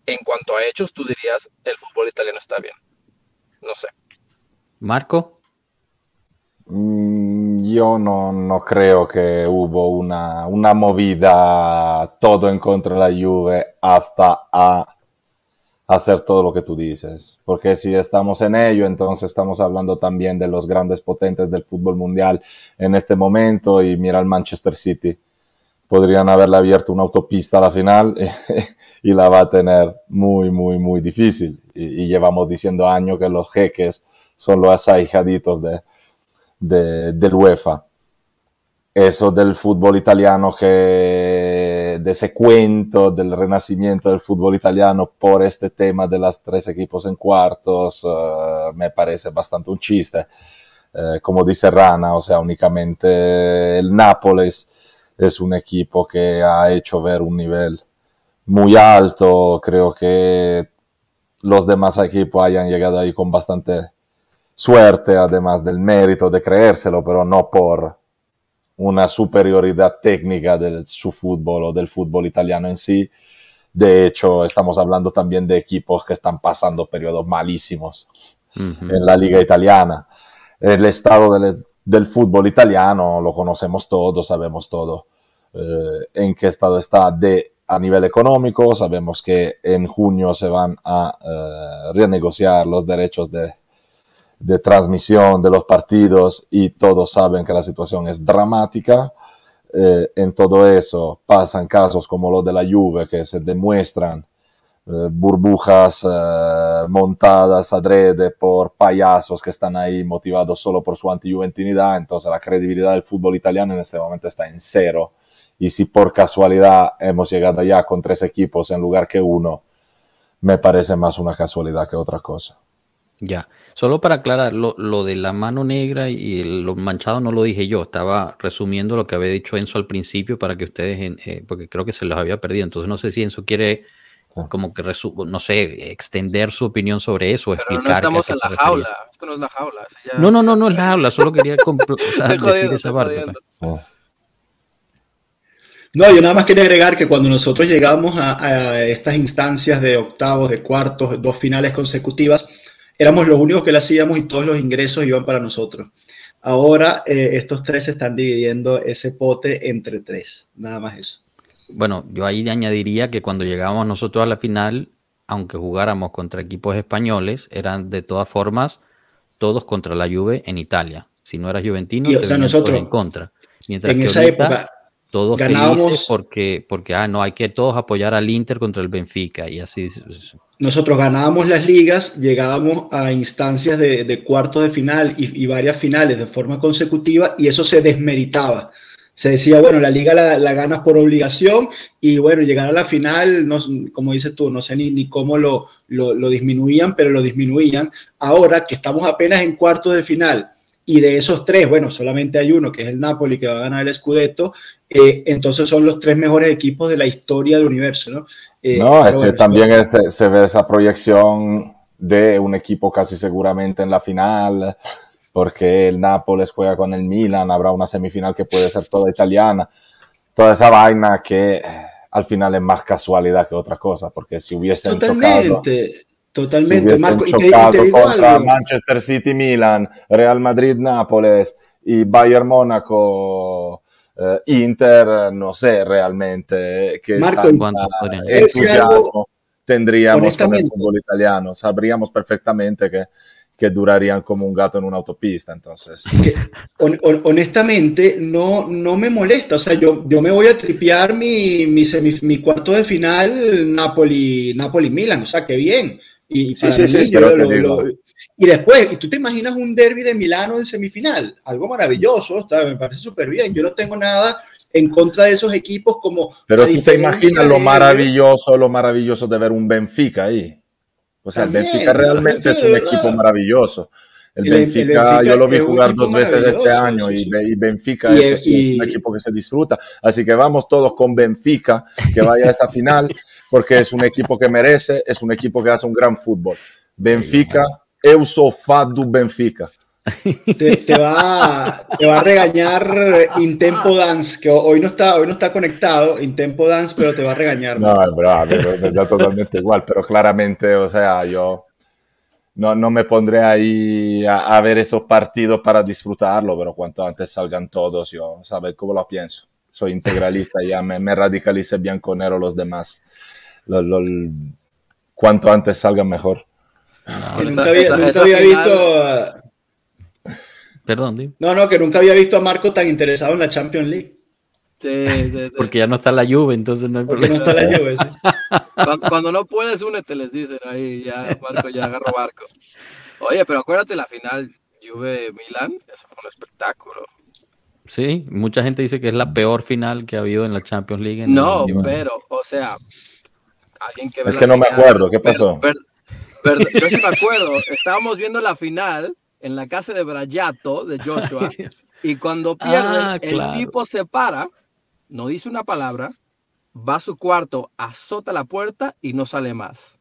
en cuanto a hechos, tú dirías, el fútbol italiano está bien. No sé. Marco. Mm, yo no, no, creo que hubo una, una, movida todo en contra de la Juve hasta a hacer todo lo que tú dices. Porque si estamos en ello, entonces estamos hablando también de los grandes potentes del fútbol mundial en este momento y mira el Manchester City. Podrían haberle abierto una autopista a la final y la va a tener muy, muy, muy difícil. Y, llevamos diciendo años que los jeques son los ahijaditos de, de, del UEFA. Eso del fútbol italiano, que, de ese cuento del renacimiento del fútbol italiano por este tema de las tres equipos en cuartos, uh, me parece bastante un chiste. eh, como dice Rana, o sea, únicamente el Nápoles es un equipo que ha hecho ver un nivel muy alto. Creo que los demás equipos hayan llegado ahí con bastante suerte, además del mérito de creérselo, pero no por una superioridad técnica de su fútbol o del fútbol italiano en sí. De hecho, estamos hablando también de equipos que están pasando periodos malísimos en la liga italiana. El estado del, fútbol italiano lo conocemos todos, sabemos todo eh, en qué estado está de, a nivel económico. Sabemos que en junio se van a eh, renegociar los derechos de, de transmisión de los partidos y todos saben que la situación es dramática. Eh, en todo eso pasan casos como lo de la Juve que se demuestran eh, burbujas eh, montadas adrede por payasos que están ahí motivados solo por su antijuventinidad, entonces la credibilidad del fútbol italiano en este momento está en cero. Y si por casualidad hemos llegado ya con tres equipos en lugar que uno, me parece más una casualidad que otra cosa. Ya, solo para aclarar, lo, de la mano negra y lo manchado no lo dije yo, estaba resumiendo lo que había dicho Enzo al principio para que ustedes, eh, porque creo que se los había perdido, entonces no sé si Enzo quiere como que, no sé, extender su opinión sobre eso, Pero explicar. No estamos en la jaula, esto no es la jaula. no, no, no, no es la jaula, solo quería decir esa parte. Pues. No, yo nada más quería agregar que cuando nosotros llegamos a estas instancias de octavos, de cuartos, dos finales consecutivas, éramos los únicos que lo hacíamos y todos los ingresos iban para nosotros. Ahora eh, estos tres están dividiendo ese pote entre tres, nada más eso. Bueno, yo ahí añadiría que cuando llegábamos nosotros a la final, aunque jugáramos contra equipos españoles, eran de todas formas todos contra la Juve en Italia. Si no eras juventino, te nosotros, en contra. Mientras en esa época todos felices porque, porque ah, no, hay que todos apoyar al Inter contra el Benfica y así nosotros ganábamos las ligas, llegábamos a instancias de, cuartos de final y, varias finales de forma consecutiva y eso se desmeritaba. Se decía, bueno, la liga la, ganas por obligación y bueno, llegar a la final, no, como dices tú, no sé ni, ni cómo lo, lo, disminuían, pero lo disminuían. Ahora que estamos apenas en cuartos de final y de esos tres, bueno, solamente hay uno que es el Napoli que va a ganar el Scudetto, eh, entonces son los tres mejores equipos de la historia del universo, ¿no? Eh, no, es que también se ve esa proyección de un equipo casi seguramente en la final, porque el Nápoles juega con el Milan, habrá una semifinal que puede ser toda italiana, toda esa vaina que eh, al final es más casualidad que otra cosa, porque si hubiesen Totalmente. Totalmente, Marco. Y te, contra Manchester City, Milan, Real Madrid, Nápoles y Bayern Mónaco, eh, Inter, no sé realmente qué Marco, entusiasmo tendríamos con el fútbol italiano. Sabríamos perfectamente que, que durarían como un gato en una autopista, entonces. honestamente, no, no me molesta. O sea, yo, yo me voy a tripear mi, mi, mi cuarto de final Napoli, Napoli-Milan. O sea, qué bien. Y sí, sí, sí, y después, y tú te imaginas un derby de Milano en semifinal, algo maravilloso, está, me parece súper bien. Yo no tengo nada en contra de esos equipos como... Pero tú te imaginas lo maravilloso, lo maravilloso de ver un Benfica ahí. O sea, el Benfica realmente es un equipo maravilloso. El, Benfica, yo lo vi jugar dos veces este año y, Benfica es, un equipo que se disfruta. Así que vamos todos con Benfica, que vaya a esa final, porque es un equipo que merece, es un equipo que hace un gran fútbol. Benfica, eu sou Benfica. Te, va, te, va, a regañar Intempo Dance, que hoy no está, hoy no está conectado, Intempo Dance, pero te va a regañar. No, es bravo, es totalmente igual, pero claramente, o sea, yo no, no me pondré ahí a, ver esos partidos para disfrutarlo, pero cuanto antes salgan todos, yo, ¿sabes cómo lo pienso? Soy integralista, ya me, me radicalice bianco-nero los demás. Cuanto antes salgan mejor. nunca había, visto... Perdón, No, no, que nunca había visto a Marco tan interesado en la Champions League. Sí, sí, Porque ya no está la Juve, entonces no hay problema. no está la Juve, cuando, no puedes, únete, les dicen ahí, ya Marco ya agarro barco. Oye, pero acuérdate la final Juve-Milan, eso fue un espectáculo. Sí, mucha gente dice que es la peor final que ha habido en la Champions League. no, pero, o sea, alguien que Es que no me acuerdo, ¿qué pasó? yo sí me acuerdo, estábamos viendo la final en la casa de Brayato, de Joshua, y cuando pierde, Ah, el claro. tipo se para, no dice una palabra, va a su cuarto, azota la puerta y no sale más.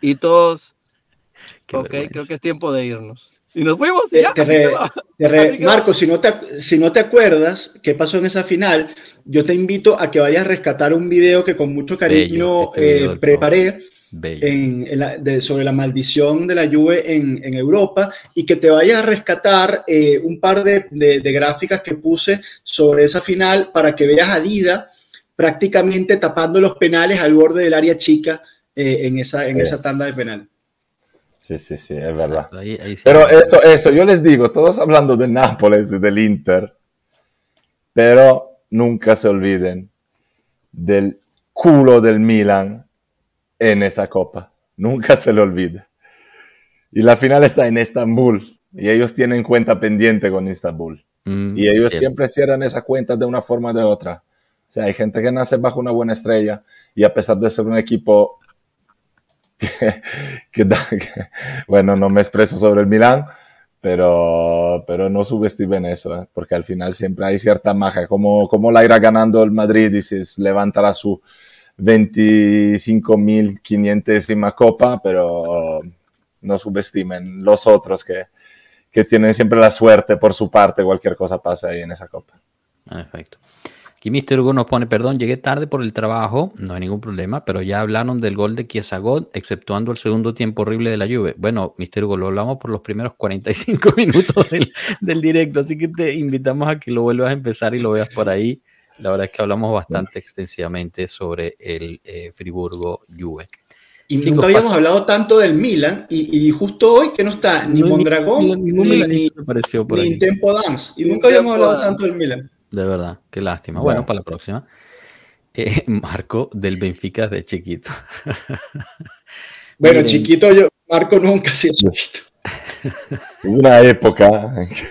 Y todos, Qué ok, vergüenza. creo que es tiempo de irnos. Y nos fuimos y ya. te re-. Te re-. Marco, si no, te, si no te acuerdas qué pasó en esa final, yo te invito a que vayas a rescatar un video que con mucho cariño este eh, preparé Bello. en- en la- de- sobre la maldición de la Juve en, en Europa y que te vayas a rescatar eh, un par de, de- de gráficas que puse sobre esa final para que veas a Dida prácticamente tapando los penales al borde del área chica eh, en, esa, en esa tanda de penales. Sí, sí, sí, es verdad. Exacto, ahí- ahí sí. Pero eso, eso, yo les digo, todos hablando del Nápoles y del Inter, pero nunca se olviden del culo del Milan en esa copa. Nunca se lo olvide. Y la final está en Estambul y ellos tienen cuenta pendiente con Estambul. Mm, Y ellos siempre cierran esa cuenta de una forma o de otra. O sea, hay gente que nace bajo una buena estrella y a pesar de ser un equipo que, da- bueno, no me expreso sobre el Milán, pero, pero no subestimen eso, ¿eh? porque al final siempre hay cierta magia, como, como la irá ganando el Madrid se levantará su 25.500 copa, pero no subestimen los otros que, que tienen siempre la suerte por su parte, cualquier cosa pasa ahí en esa copa. Perfecto. Aquí Mr. Hugo nos pone, perdón, llegué tarde por el trabajo, no hay ningún problema, pero ya hablaron del gol de Kiesagot, exceptuando el segundo tiempo horrible de la Juve. Bueno, Mr. Hugo, lo hablamos por los primeros 45 minutos del, del directo, así que te invitamos a que lo vuelvas a empezar y lo veas por ahí. La verdad es que hablamos bastante extensivamente sobre el eh, Friburgo Juve. Y Chicos, nunca habíamos pasa- hablado tanto del Milan y, y justo hoy que no está ni No, Mondragón ni- ni, ni, apareció por ni Tempo Dance. Y nunca habíamos hablado tanto del Milan. De verdad, qué lástima. Bueno, para la próxima. Eh, Marco del Benfica de chiquito. Bueno, Miren. chiquito yo, Marco nunca ha sido chiquito. Hubo una época en que,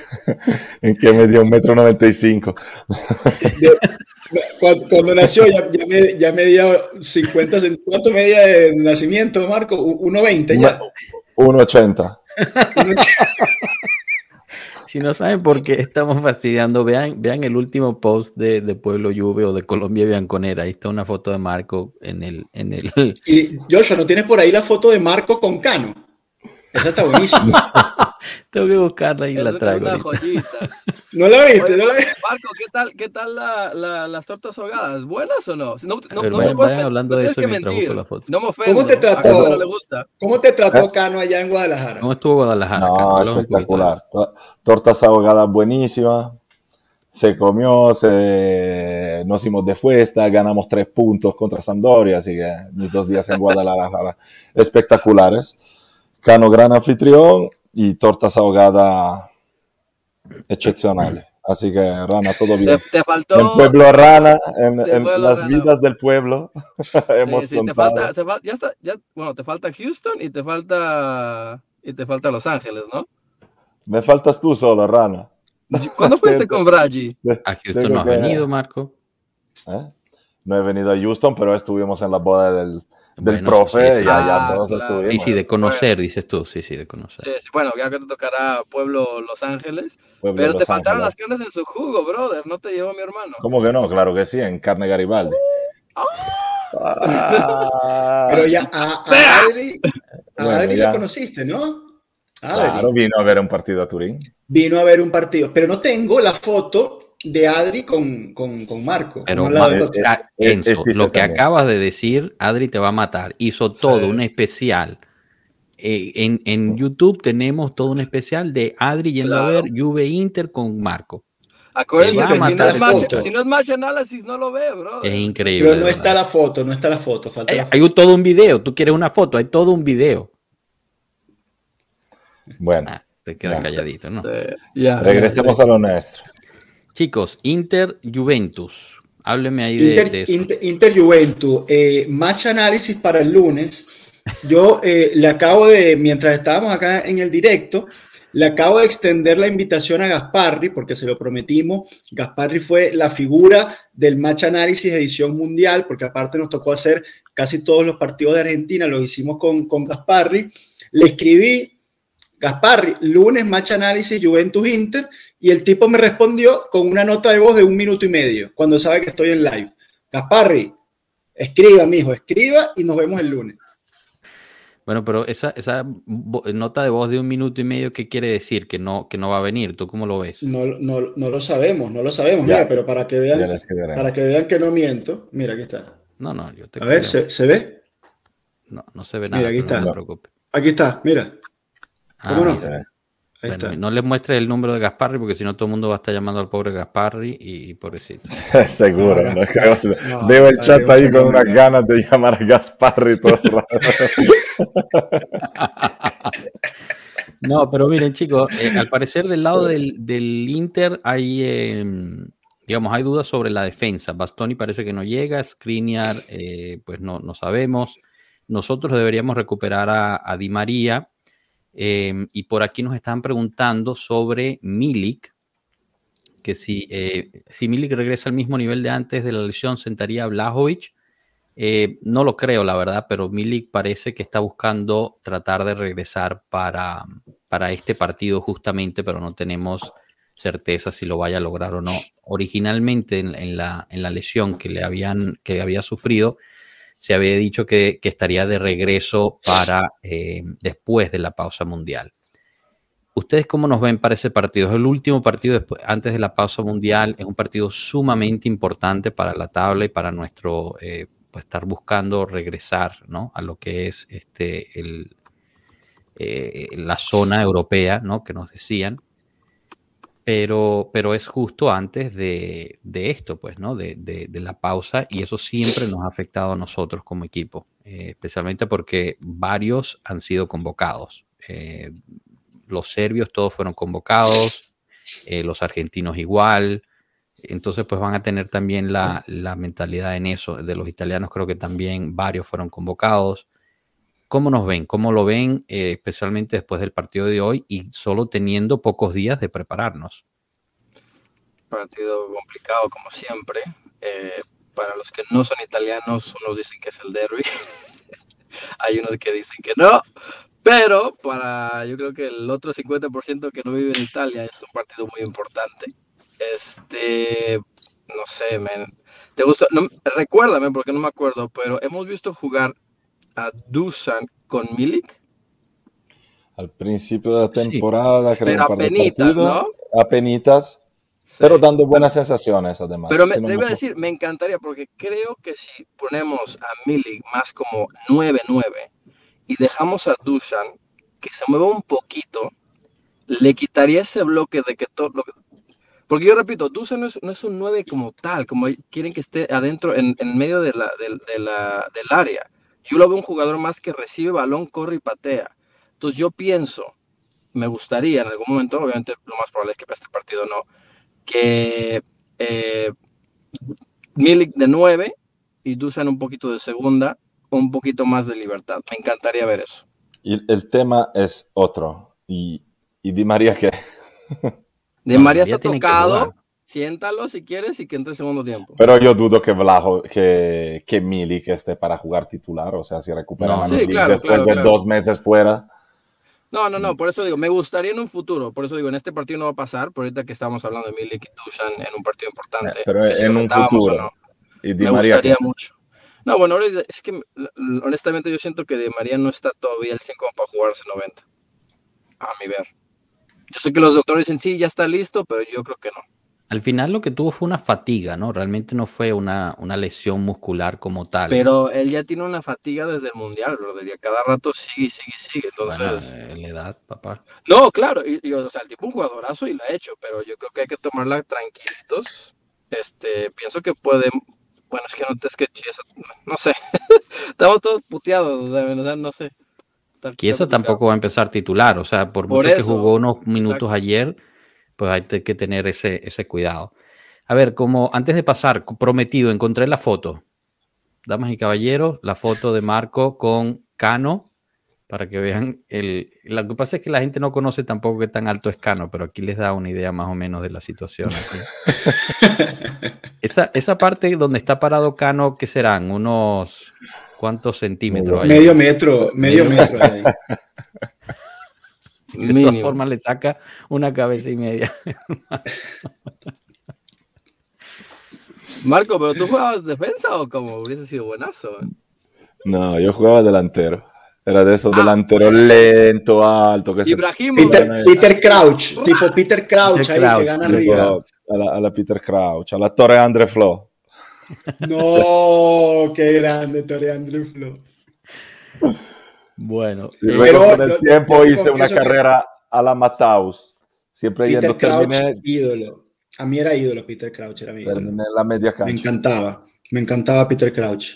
en que me dio un metro noventa y cinco. Cuando, cuando nació ya, ya, me, ya medía 50 cent- ¿Cuánto medía de nacimiento, Marco? U- 1,20 ya. 1,80. 1,80. Si no saben por qué estamos fastidiando, vean, vean el último post de, de Pueblo Juve o de Colombia Bianconera. Ahí está una foto de Marco en el, en el. Y Joshua, ¿no tienes por ahí la foto de Marco con Cano? Esa está buenísima. Tengo que buscarla y la una, traigo. una joyita. ¿No la viste? Oye, ¿No la viste? Marco, ¿qué tal, qué tal la, la- las tortas ahogadas? ¿Buenas o no? No, no, ver, no vayan- me puedes vayan hablando no de eso que mientras mentir. busco la foto. No me ofendo. ¿Cómo te trató? Cano no le gusta. ¿Cómo te trató Cano allá en Guadalajara? ¿Cómo estuvo Guadalajara? No, poquito. espectacular. To- Tortas ahogadas buenísimas. Se comió, se... nos hicimos de fiesta, ganamos tres puntos contra Sampdoria, así que mis dos días en Guadalajara espectaculares. Cano gran anfitrión y tortas ahogadas excepcionales. Así que, Rana, todo bien. Te, te faltó. En Pueblo Rana, en, de en Pueblo las Rana. vidas del pueblo, sí, hemos sí, te contado. falta, te fal- ya está, ya, bueno, te falta Houston y te falta y te falta Los Ángeles, ¿no? Me faltas tú solo, Rana. ¿Cuándo fuiste con Bragi? A Houston no has que- venido, Marco. ¿Eh? No he venido a Houston, pero estuvimos en la boda del, del Bueno, profe sí, y claro. allá todos Ah, claro. estuvimos. Sí, sí, de conocer, dices tú. Sí, sí, de conocer. Sí, sí, bueno, ya que te tocará Pueblo Los Ángeles. Pueblo Pero te faltaron las carnes en su jugo, brother. No te llevó mi hermano. ¿Cómo que no? Claro que sí, en carne Garibaldi. Ah, Pero ya a, a sea. Adri, a Bueno, Adri ya. la conociste, ¿no? Adri Claro, vino a ver un partido a Turín. vino a ver un partido, pero no tengo la foto de Adri con, con, con Marco. Pero eh, Ah, eh, Enzo, lo que también. acabas de decir, Adri te va a matar. Hizo todo Sí. un especial. Eh, en, en YouTube tenemos todo un especial de Adri yendo a Claro. ver Juve Inter con Marco. Acuérdense a que si no, es match, si no es match análisis, no lo ve, bro. Es increíble. pero no está la foto, no está la foto, falta Hay, la foto. hay un- todo un video. Tú quieres una foto, hay todo un video. Bueno, Ah, te quedas calladito, ¿no? Sí, regresemos a lo nuestro. Chicos, Inter Juventus. Hábleme ahí de, eso. Inter- Inter Juventus, eh, match análisis para el lunes. Yo eh, le acabo de, mientras estábamos acá en el directo, le acabo de extender la invitación a Gasparri, porque se lo prometimos. Gasparri fue la figura del match análisis edición mundial, porque aparte nos tocó hacer casi todos los partidos de Argentina, los hicimos con, con Gasparri. Le escribí, Gasparri, lunes match análisis Juventus Inter y el tipo me respondió con una nota de voz de un minuto y medio cuando sabe que estoy en live. Gasparri, escriba, mijo, escriba y nos vemos el lunes. Bueno, pero esa, esa nota de voz de un minuto y medio, ¿qué quiere decir? Que no, que no va a venir. ¿Tú cómo lo ves? No, no, no lo sabemos, no lo sabemos. mira, pero para que vean, para que vean que no miento, mira, aquí está. No, no, yo te A ver, ¿se, ve? No, no se ve nada. Mira, aquí está. No preocupe. Aquí está, mira. ¿Cómo ah, no? Les muestres el número de Gasparri porque si no todo el mundo va a estar llamando al pobre Gasparri y, pobrecito. Seguro, ¿no? Veo el chat ahí con unas ganas de llamar a Gasparri todo el rato. no, pero miren chicos, eh, al parecer del lado del, Inter hay, em, digamos, hay dudas sobre la defensa. Bastoni parece que no llega, Skriniar, eh, pues no, no sabemos. Nosotros deberíamos recuperar a, a Di María Em, y por aquí nos están preguntando sobre Milik, que si, eh, si Milik regresa al mismo nivel de antes de la lesión, sentaría a Blajovic. Eh, no lo creo, la verdad, pero Milik parece que está buscando tratar de regresar para, para este partido justamente, pero no tenemos certeza si lo vaya a lograr o no. Originalmente en, la, en la, lesión que le habían que había sufrido, se había dicho que, estaría de regreso para eh, después de la pausa mundial. ¿Ustedes cómo nos ven para ese partido? Es el último partido después, antes de la pausa mundial. Es un partido sumamente importante para la tabla y para nuestro eh, pues, estar buscando regresar ¿no? a lo que es este, el, eh, la zona europea ¿no? que nos decían pero, pero es justo antes de, esto, pues, ¿no? De, la pausa y eso siempre nos ha afectado a nosotros como equipo, eh, especialmente porque varios han sido convocados. Eh, los serbios todos fueron convocados, eh, los argentinos igual, entonces pues van a tener también la, la, mentalidad en eso. De los italianos creo que también varios fueron convocados. ¿Cómo nos ven? ¿Cómo lo ven, eh, especialmente después del partido de hoy y solo teniendo pocos días de prepararnos? Partido complicado, como siempre. Eh, para los que no son italianos, unos dicen que es el derby. Hay unos que dicen que no. Pero para yo creo que el otro 50% que no vive en Italia es un partido muy importante. Este, no sé, men. ¿Te gusta? No, recuérdame porque no me acuerdo, pero hemos visto jugar a Dusan con Milik? Al principio de la temporada, creo. Pero apenitas, ¿no? Apenitas, pero dando buenas sensaciones además. Pero me, debo decir, me encantaría porque creo que si ponemos a Milik más como 9-9 y dejamos a Dusan que se mueva un poquito, le quitaría ese bloque de que todo... porque yo repito, Dusan no es, no es, un 9 como tal, como quieren que esté adentro, en, en medio de la, de la, del área. Yo lo veo un jugador más que recibe balón, corre y patea. Entonces yo pienso, me gustaría en algún momento, obviamente lo más probable es que para este partido no, que eh, Milik de 9 y Dusan un poquito de segunda, un poquito más de libertad. Me encantaría ver eso. Y el tema es otro. ¿Y, y Di María qué? Di María está tocado siéntalo si quieres y que entre segundo tiempo. Pero yo dudo que Blajo, que, que Milik esté para jugar titular, o sea, si recupera a Milik después de dos meses fuera. No, no, no, por eso digo, me gustaría en un futuro, por eso digo, en este partido no va a pasar, por ahorita que estamos hablando de Milik y Tushan en un partido importante. Pero en un futuro. ¿Y me gustaría mucho. No, bueno, es que honestamente yo siento que Di María no está todavía el 100 como para jugarse 90. A mi ver. Yo sé que los doctores dicen sí, ya está listo, pero yo creo que no. Al final lo que tuvo fue una fatiga, ¿no? Realmente no fue una, una lesión muscular como tal. Pero él ya tiene una fatiga desde el Mundial, brother, y cada rato sigue, sigue, sigue. Entonces... Bueno, la edad, papá. No, claro, y, o sea, el tipo un jugadorazo y lo ha hecho, pero yo creo que hay que tomarla tranquilitos. Este, pienso que puede... Bueno, es que no te es que no sé. Estamos todos puteados, o sea, no sé. Chiesa tampoco va a empezar titular, o sea, por, mucho que jugó unos minutos ayer pues hay que tener ese, ese cuidado. A ver, como antes de pasar, prometido, encontré la foto. Damas y caballeros, la foto de Marco con Cano, para que vean el... Lo que pasa es que la gente no conoce tampoco qué tan alto es Cano, pero aquí les da una idea más o menos de la situación. esa, esa parte donde está parado Cano, ¿qué serán? Unos... ¿Cuántos centímetros? Medio metro, medio metro. de todas formas le saca una cabeza y media. Marco, pero tú jugabas defensa o como hubiese sido buenazo. Eh? No, yo jugaba delantero. Era de esos ah, delanteros lento, alto. Que Peter, Peter, Crouch, tipo Peter Crouch, ahí que gana arriba. A la, a la, Peter Crouch, a la Torre Andre Flo. No, qué grande Torre Andre Flo. Bueno, y luego con el tiempo hice una carrera a la Mataus. Siempre Peter yendo Crouch, terminé, ídolo. A mí era ídolo Peter Crouch, era mi ídolo. Terminé la media cancha. Me encantaba, me encantaba Peter Crouch.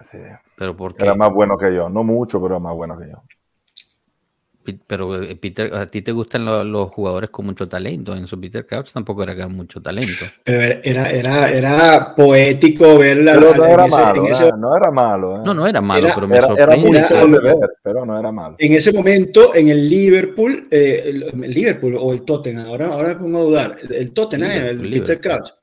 Sí. Pero porque Era más bueno que yo, no mucho, pero más bueno que yo. Pero eh, Peter, a ti te gustan los, jugadores con mucho talento. En su Peter Crouch tampoco era con mucho talento. era, era, era poético verla. Pero no, era malo, no era malo. No, no era malo, pero me Era muy de ver, pero no era malo. En ese momento, en el Liverpool, eh, el, Liverpool o el Tottenham, ahora, ahora me pongo a dudar. El Tottenham, el Peter Crouch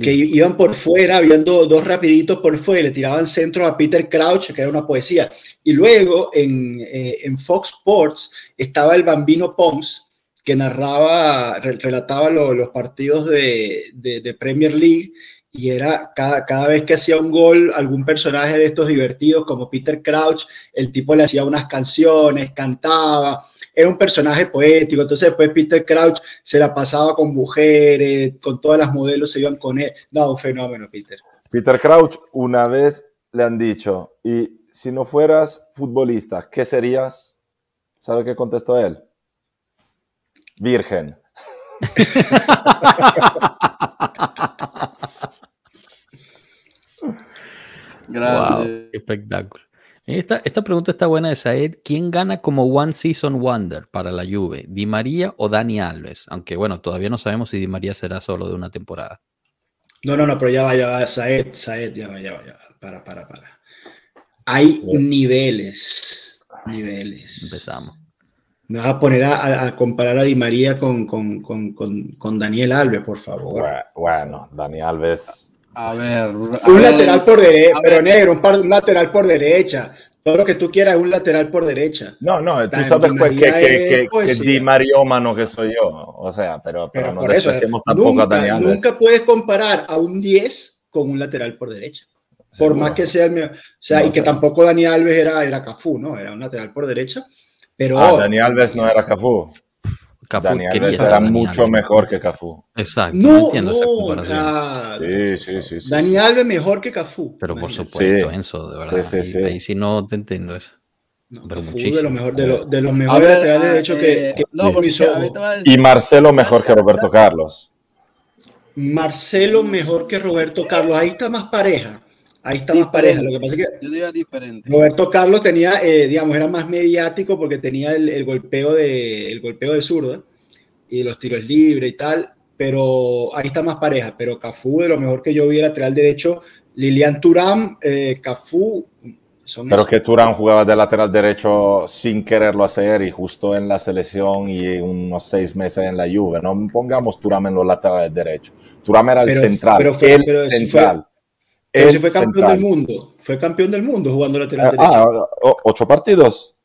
que iban por fuera, viendo dos rapiditos por fuera, y le tiraban centro a Peter Crouch, que era una poesía. Y luego en, eh, en Fox Sports estaba el bambino Pons, que narraba, relataba los partidos de, de, Premier League, y era cada, cada vez que hacía un gol, algún personaje de estos divertidos, como Peter Crouch, el tipo le hacía unas canciones, cantaba, era un personaje poético. Entonces después Peter Crouch se la pasaba con mujeres, con todas las modelos se iban con él. No, un fenómeno, Peter. Peter Crouch una vez le han dicho, y si no fueras futbolista, ¿qué serías? ¿Sabe qué contestó él? Virgen. Grande. espectáculo. Esta, esta pregunta está buena de Saed. ¿Quién gana como One Season Wonder para la Juve? ¿Di María o Dani Alves? Aunque bueno, todavía no sabemos si Di María será solo de una temporada. No, no, no, pero ya va, ya va, Saed, Saed, ya va, ya va, ya va. Para, para, para. Hay niveles, niveles. Empezamos. Me vas a poner a, comparar a Di María con, con, con, con, Daniel Alves, por favor. Bueno, Dani Alves a ver. un lateral por derecha, pero negro, un, lateral por derecha. Todo lo que tú quieras es un lateral por derecha. No, no, tú sabes pues, que, que, que, Di Mariómano que soy yo. O sea, pero, pero, no despreciamos tampoco nunca, a Daniel Nunca puedes comparar a un 10 con un lateral por derecha. Por más que sea el O sea, y que tampoco Dani Alves era, era Cafú, ¿no? Era un lateral por derecha. Pero. Ah, Dani Alves no era Cafú. Cafú Dani Alves era mucho mejor que Cafú. Exacto, no, entiendo esa comparación. Sí, sí, sí, Dani Alves mejor que Cafú. Pero por supuesto, Enzo, de verdad. Sí, sí, ahí, sí no te entiendo eso. pero muchísimo. De, lo mejor, de, lo, de los mejores laterales, de hecho, que, eh, que no, Y Marcelo mejor que Roberto Carlos. Marcelo mejor que Roberto Carlos. Ahí está más pareja. Ahí está más pareja. Lo que pasa es que Yo diría diferente. Roberto Carlos tenía, eh, digamos, era más mediático porque tenía el, golpeo de el golpeo de zurda y los tiros libres y tal, pero ahí está más pareja. Pero Cafú, de lo mejor que yo vi lateral derecho, Lilian Turán, eh, Cafú. Son pero que Turán jugaba de lateral derecho sin quererlo hacer y justo en la selección y unos seis meses en la Juve. No pongamos Turán en los laterales derechos. Turán era el central, pero el central. Pero si fue campeón del mundo, fue campeón del mundo jugando lateral ah, derecho. Ah, ocho partidos.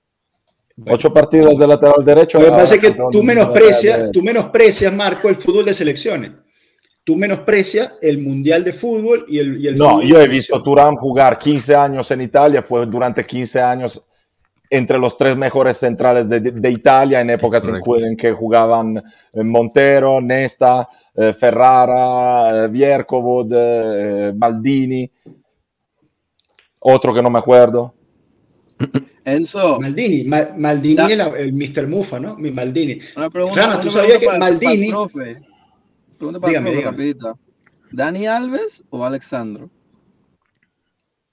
Ocho partidos de lateral derecho. Lo que pasa es que tú menosprecias, tú menosprecias, Marco, el fútbol de selecciones. Tú menosprecias el mundial de fútbol y el. Y el no, yo he visto Turán jugar 15 años en Italia, fue durante 15 años entre los tres mejores centrales de, Italia en épocas en, que jugaban eh, Montero, Nesta, eh, Ferrara, Viercovod, eh, Maldini, otro que no me acuerdo. Enzo. Maldini, Maldini el, el, Mr. Mufa, ¿no? Mi Maldini. Una pregunta, ¿tú sabías que Maldini... ¿Dani Alves o Alexandro?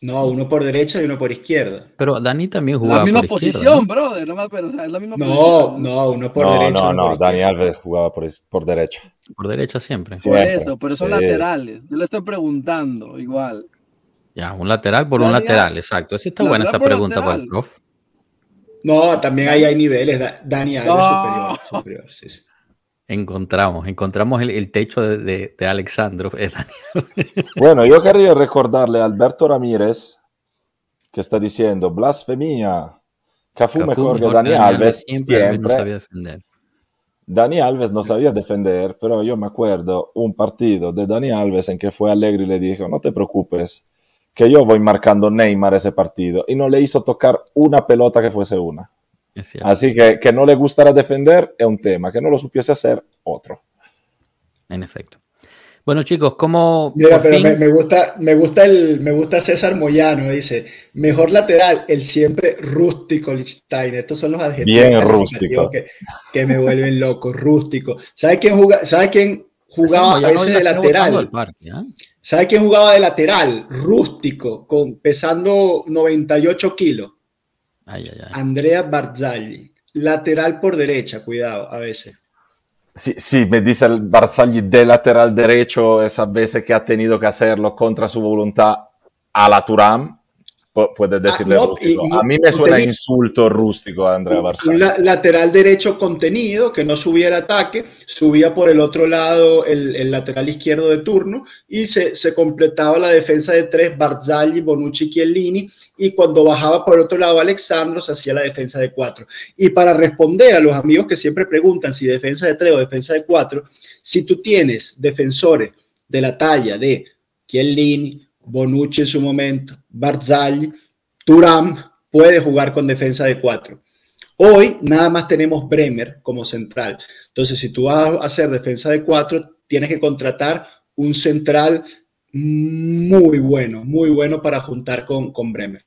No, uno por derecha y uno por izquierda. Pero Dani también jugaba La misma posición, brother. No, pero, o sea, es la misma no, posición. no, uno por derecha. No, no, no. Dani Alves jugaba por, por derecha. Por derecha siempre. Por eso, pero son laterales. Yo le estoy preguntando, igual. Ya, un lateral por un lateral, exacto. Esa está buena esa pregunta para el prof. No, también ahí hay niveles. Dani Alves superior, superior, sí, sí. Encontramos, encontramos el, techo de, de, Alexandro. bueno, yo quería recordarle a Alberto Ramírez que está diciendo blasfemia. Cafú, Cafú mejor que mejor Dani, que Alves, siempre, Alves no sabía defender. Dani Alves no sabía defender, pero yo me acuerdo un partido de Dani Alves en que fue alegre y le dijo, no te preocupes, que yo voy marcando Neymar ese partido. Y no le hizo tocar una pelota que fuese una. Así que que no le gustara defender es un tema, que no lo supiese hacer otro. En efecto. Bueno, chicos, ¿cómo Mira, pero fin- me, me gusta, me gusta el, me gusta César Moyano, dice, mejor lateral, el siempre rústico Lichtsteiner. Estos son los adjetivos Bien calificativos rústico. que, que me vuelven loco, rústico. ¿Sabe quién juga- sabe quién jugaba a ese la de lateral? al parque, ¿ah? ¿Sabe quién jugaba de lateral? Rústico, con, pesando 98 kilos. Ay, ay, ay. Andrea Barzagli. Lateral por derecha, cuidado, a veces. Sí, sí, me dice el Barzagli de lateral derecho esas veces que ha tenido que hacerlo contra su voluntad a la Turam, puedes decirle Ah, no, rústico. y- a mí me suena insulto rústico a Andrea Un Barzagli. la- lateral derecho contenido, que no subía el ataque, subía por el otro lado el, el lateral izquierdo de turno y se, se completaba la defensa de tres, Barzagli, Bonucci, Chiellini, y cuando bajaba por el otro lado Alexandro se hacía la defensa de cuatro. Y para responder a los amigos que siempre preguntan si defensa de tres o defensa de cuatro, si tú tienes defensores de la talla de Chiellini, Bonucci en su momento, Barzagli, Turam, puede jugar con defensa de cuatro. Hoy nada más tenemos Bremer como central. Entonces, si tú vas a hacer defensa de cuatro, tienes que contratar un central muy bueno, muy bueno para juntar con, con Bremer.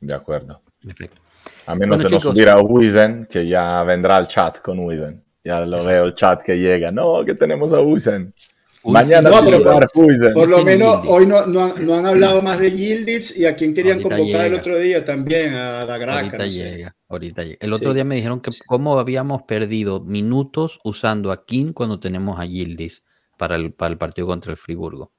De acuerdo. En efecto. A menos Bueno, de no chicos. subir a Wizen, que ya vendrá el chat con Wizen. Ya lo veo el chat que llega. No, que tenemos a Wizen. Mañana no, pero Wizen. Por lo menos Yildiz. hoy no, no, han, no han hablado más de Yildiz y a quién querían Ahorita convocar el otro día también, a Dagraca. Ahorita no sé. llega, ahorita llega. El otro Sí. día me dijeron que cómo habíamos perdido minutos usando a King cuando tenemos a Yildiz para el, para el partido contra el Friburgo.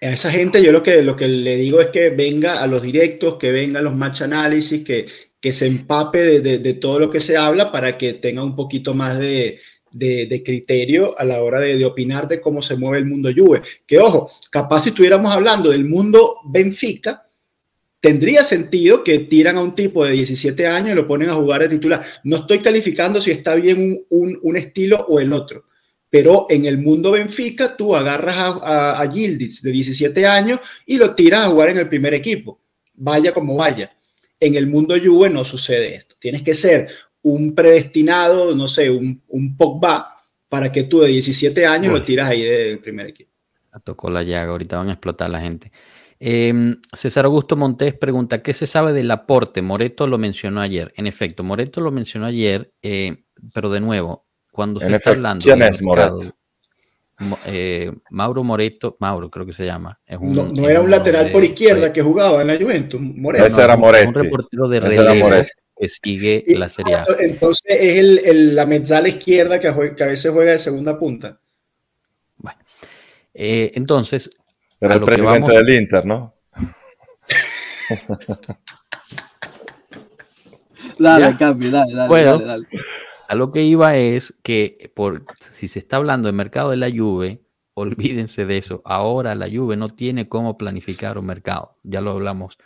A esa gente yo lo que, lo que le digo es que venga a los directos, que venga a los match análisis, que, que se empape de, de- de todo lo que se habla para que tenga un poquito más de, de- criterio a la hora de, opinar de cómo se mueve el mundo Juve. Que ojo, capaz si estuviéramos hablando del mundo Benfica, tendría sentido que tiran a un tipo de 17 años y lo ponen a jugar de titular. No estoy calificando si está bien un, un- estilo o el otro. Pero en el mundo Benfica, tú agarras a, a, a Yildiz de 17 años y lo tiras a jugar en el primer equipo. Vaya como vaya. En el mundo Juve no sucede esto. Tienes que ser un predestinado, no sé, un, un Pogba, para que tú de 17 años Uy. lo tiras ahí del primer equipo. La tocó la llaga, ahorita van a explotar la gente. Eh, César Augusto Montés pregunta, ¿qué se sabe del aporte? Moreto lo mencionó ayer. En efecto, Moreto lo mencionó ayer, eh, pero de nuevo, cuando se En está efecto, hablando ¿quién es mercado, Moreto? Eh, Mauro Moreto, Mauro creo que se llama. es un- No, no es era un lateral de- por izquierda de- que jugaba en la Juventus, Moreno. Ese era Moretti. Un reportero de relevo que sigue Y- la Serie A. Entonces es el, el- la mezzala izquierda que, a veces juega de segunda punta. Eh, entonces, Era el presidente vamos- del Inter, ¿no? Dale, ¿Ya? Capi, dale, dale, Puedo. dale, dale. A lo que iba es que por, si se está hablando del mercado de la Juve, olvídense de eso. Ahora la Juve no tiene cómo planificar un mercado. Ya lo hablamos.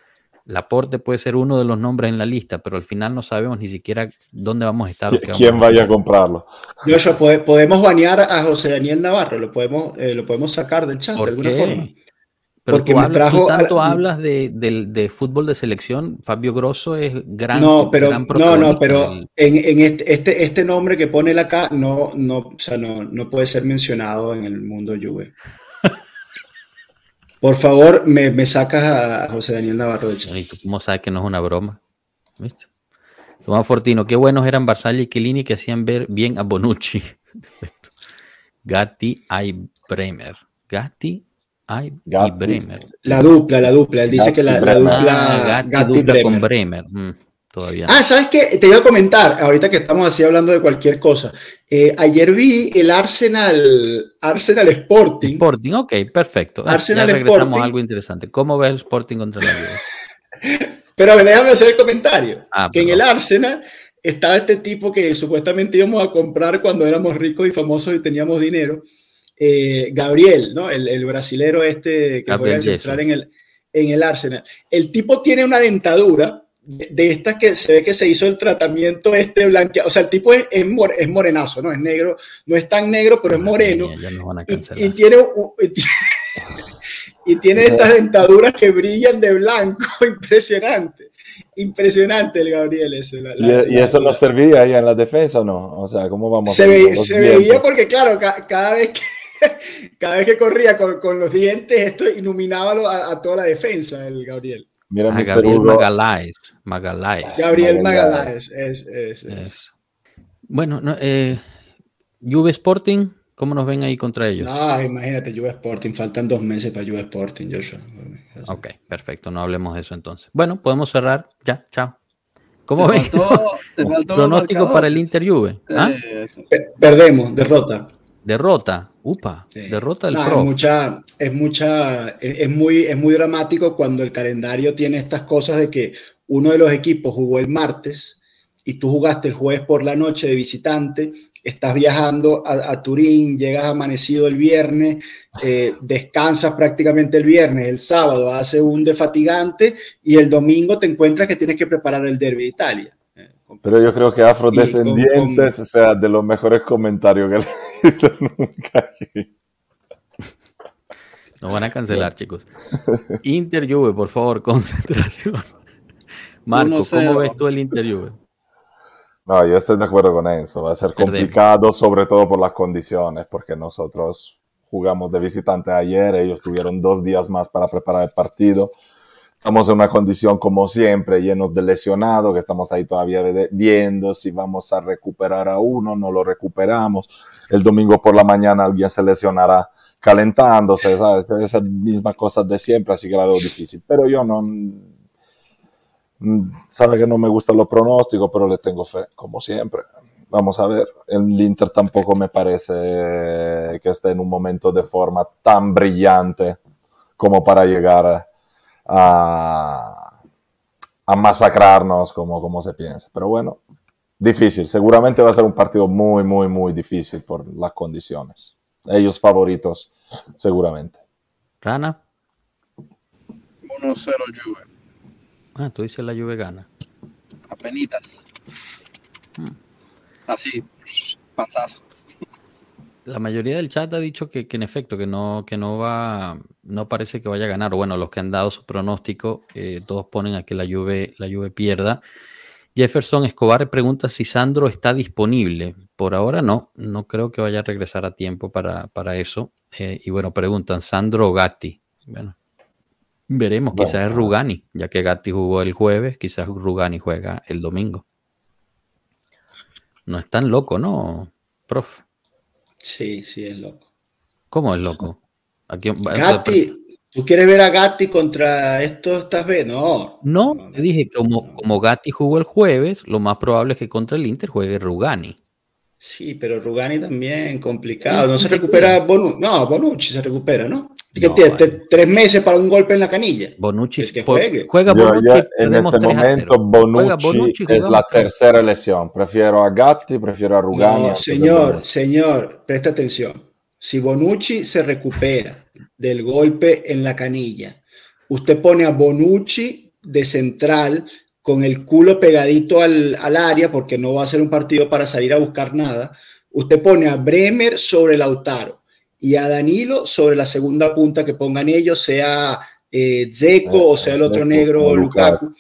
Laporte puede ser uno de los nombres en la lista, pero al final no sabemos ni siquiera dónde vamos a estar. ¿Quién a vaya a comprarlo? Joshua, ¿pode- podemos banear a José Daniel Navarro, lo podemos, eh, lo podemos sacar del chat de ¿Por alguna qué? forma. Pero Porque tú, me hablas- trajo tú a la- tanto hablas de, del- de fútbol de selección. Fabio Grosso es gran. no, pero gran no, no, pero del- en, en este, este, este nombre que pone él acá no, no, o sea, no, no puede ser mencionado en el mundo Juve. Por favor, me, me sacas a José Daniel Navarro. ¿Y tú cómo sabes que no es una broma? ¿Viste? Tomás Fortino, qué buenos eran Barzagli y Chiellini que hacían ver bien a Bonucci. Gatti y Bremer. Gatti y Gatti. Bremer. La dupla, la dupla. Él dice Gatti que la, dupla Ah, Gatti, Gatti dupla con Bremer. Mm, todavía. Ah, ¿sabes qué? Te iba a comentar, ahorita que estamos así hablando de cualquier cosa. Eh, ayer vi el Arsenal, Arsenal Sporting. Sporting, ok, perfecto. Ah, Arsenal ya regresamos Sporting. a algo interesante. ¿Cómo ves el Sporting contra la Juve? Pero a ver, déjame hacer el comentario. Ah, que en el Arsenal estaba este tipo que supuestamente íbamos a comprar cuando éramos ricos y famosos y teníamos dinero. Eh, Gabriel, ¿no? El, el brasilero este que a entrar en el, en el Arsenal. El tipo tiene una dentadura de, estas que se ve que se hizo el tratamiento este blanqueado. O sea, el tipo es, es, morenazo, ¿no? Es negro, no es tan negro, pero es moreno. y, tiene, y tiene estas dentaduras que brillan de blanco, impresionante. Impresionante el Gabriel ese. ¿Y, eso no servía ahí en la defensa o no? O sea, ¿cómo vamos? Se, se veía porque, claro, cada vez que cada vez que corría con, los dientes, esto iluminaba a, toda la defensa, el Gabriel. Mira, a Gabriel Magaláes. Magaláes. Gabriel Magaláes, es, es, Bueno, no, eh, Juve Sporting, ¿cómo nos ven ahí contra ellos? Ah, imagínate, Juve Sporting, faltan dos meses para Juve Sporting, Joshua. Ok, perfecto, no hablemos de eso entonces. Bueno, podemos cerrar, ya, chao. ¿Cómo ven? Pronóstico para el Inter Juve. ¿Ah? Perdemos, derrota. Derrota, upa, derrota del no, Es mucha, es mucha, es, muy, es muy dramático cuando el calendario tiene estas cosas de que uno de los equipos jugó el martes y tú jugaste el jueves por la noche de visitante, estás viajando a, Turín, llegas amanecido el viernes, eh, descansas prácticamente el viernes, el sábado hace un defatigante y el domingo te encuentras que tienes que preparar el derby de Italia. Pero yo creo que Afrodescendientes sea de los mejores comentarios que he visto nunca No van a cancelar, chicos. Inter Juve, por favor, concentración. Marco, ¿cómo ves tú el Inter Juve? No, yo estoy de acuerdo con eso. Va a ser complicado, sobre todo por las condiciones, porque nosotros jugamos de visitante ayer, ellos tuvieron dos días más para preparar el partido Estamos en una condición como siempre, llenos de lesionados, que estamos ahí todavía viendo si vamos a recuperar a uno, no lo recuperamos. El domingo por la mañana alguien se lesionará calentándose, ¿sabes? Esas mismas cosas de siempre, así que la veo difícil. Pero yo no, sabe que no me gustan los pronósticos, pero le tengo fe, como siempre. Vamos a ver, el Inter tampoco me parece que esté en un momento de forma tan brillante como para llegar a a, masacrarnos como, como se piensa. Pero bueno, difícil. Seguramente va a ser un partido muy, muy, muy difícil por las condiciones. Ellos favoritos, seguramente. Rana. 1-0 Juve. Ah, tú dices la Juve gana. Apenitas. Hmm. Así, panzazo la mayoría del chat ha dicho que, en efecto, que no, que no va, no parece que vaya a ganar. Bueno, los que han dado su pronóstico, eh, todos ponen a que la Juve, la Juve pierda. Jefferson Escobar pregunta si Sandro está disponible. Por ahora no, no creo que vaya a regresar a tiempo para, eso. Eh, y bueno, preguntan, ¿Sandro o Gatti? Bueno, veremos, quizás es Rugani, ya que Gatti jugó el jueves, quizás Rugani juega el domingo. No es tan loco, ¿no, prof? Sí, sí, es loco. ¿Cómo es loco? Gatti, ¿tú quieres ver a Gatti contra esto esta vez? No. No, dije, como, como Gatti jugó el jueves, lo más probable es que contra el Inter juegue Rugani. Sí, pero Rugani también complicado. No se recupera Bonucci. No, Bonucci se recupera, ¿no? tiene tres meses para un golpe en la canilla. Bonucci es que juegue. juega Bonucci. en este momento Bonucci, es la tercera lesión. Prefiero a Gatti, prefiero a Rugani. No, señor, señor, presta atención. Si Bonucci se recupera del golpe en la canilla, usted pone a Bonucci de central con el culo pegadito al, área, porque no va a ser un partido para salir a buscar nada, usted pone a Bremer sobre Lautaro y a Danilo sobre la segunda punta que pongan ellos, sea eh, Zeko o sea el otro negro Lukaku.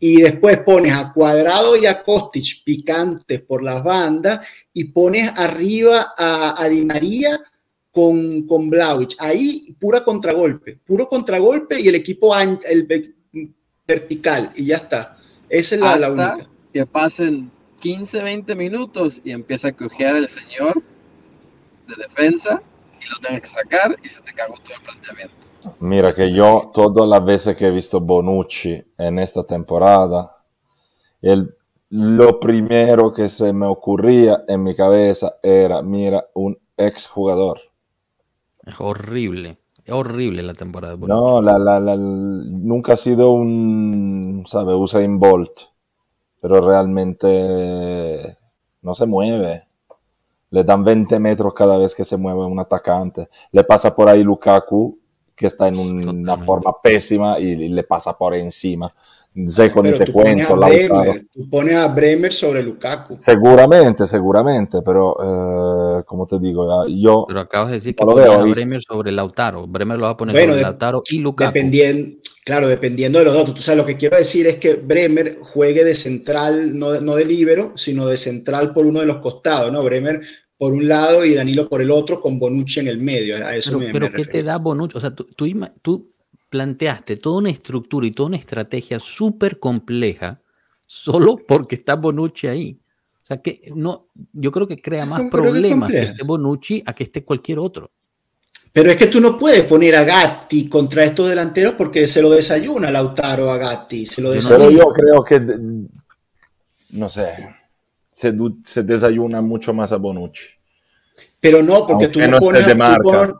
Y después pones a Cuadrado y a Kostic picantes por las bandas y pones arriba a, Di María con, con Blauich. Ahí pura contragolpe, puro contragolpe y el equipo el, vertical y ya está. Esa es la, Hasta única. Que pasen 15, 20 minutos y empieza a cojear el señor de defensa y lo tengas que sacar y se te cagó todo el planteamiento. Mira que yo todas las veces que he visto Bonucci en esta temporada, el, lo primero que se me ocurría en mi cabeza era, mira, un ex jugador. Es horrible horrible la temporada de No, la, la, nunca ha sido un, ¿sabe? Usain Bolt, pero realmente no se mueve. Le dan 20 metros cada vez que se mueve un atacante. Le pasa por ahí Lukaku, que está en una forma pésima, y, le pasa por encima. Seco ni te tú pones, a cuento, Lautaro. Bremer, tú pones a Bremer sobre Lukaku. Seguramente, seguramente, pero eh, como te digo, ya, yo Pero acabas de decir que veo a ahí. Bremer sobre Lautaro. Bremer lo va a poner Bueno, sobre de- Lautaro y Lukaku. Dependiendo, claro, dependiendo de los dos. Tú sabes, lo que quiero decir es que Bremer juegue de central, no, de- no de líbero, sino de central por uno de los costados, ¿no? Bremer por un lado y Danilo por el otro, con Bonucci en el medio. A eso Pero, me, pero me ¿qué te da Bonucci? O sea, tú, tú planteaste toda una estructura y toda una estrategia súper compleja solo porque está Bonucci ahí. O sea, que no, yo creo que crea más ¿Cómo creo que problemas que esté Bonucci a que esté cualquier otro. Pero es que tú no puedes poner a Gatti contra estos delanteros porque se lo desayuna Lautaro a Gatti. Se lo desayuna. Pero yo creo que, no sé, se, desayuna mucho más a Bonucci. Pero no, porque Aunque tú no pones, de tú marca. pon-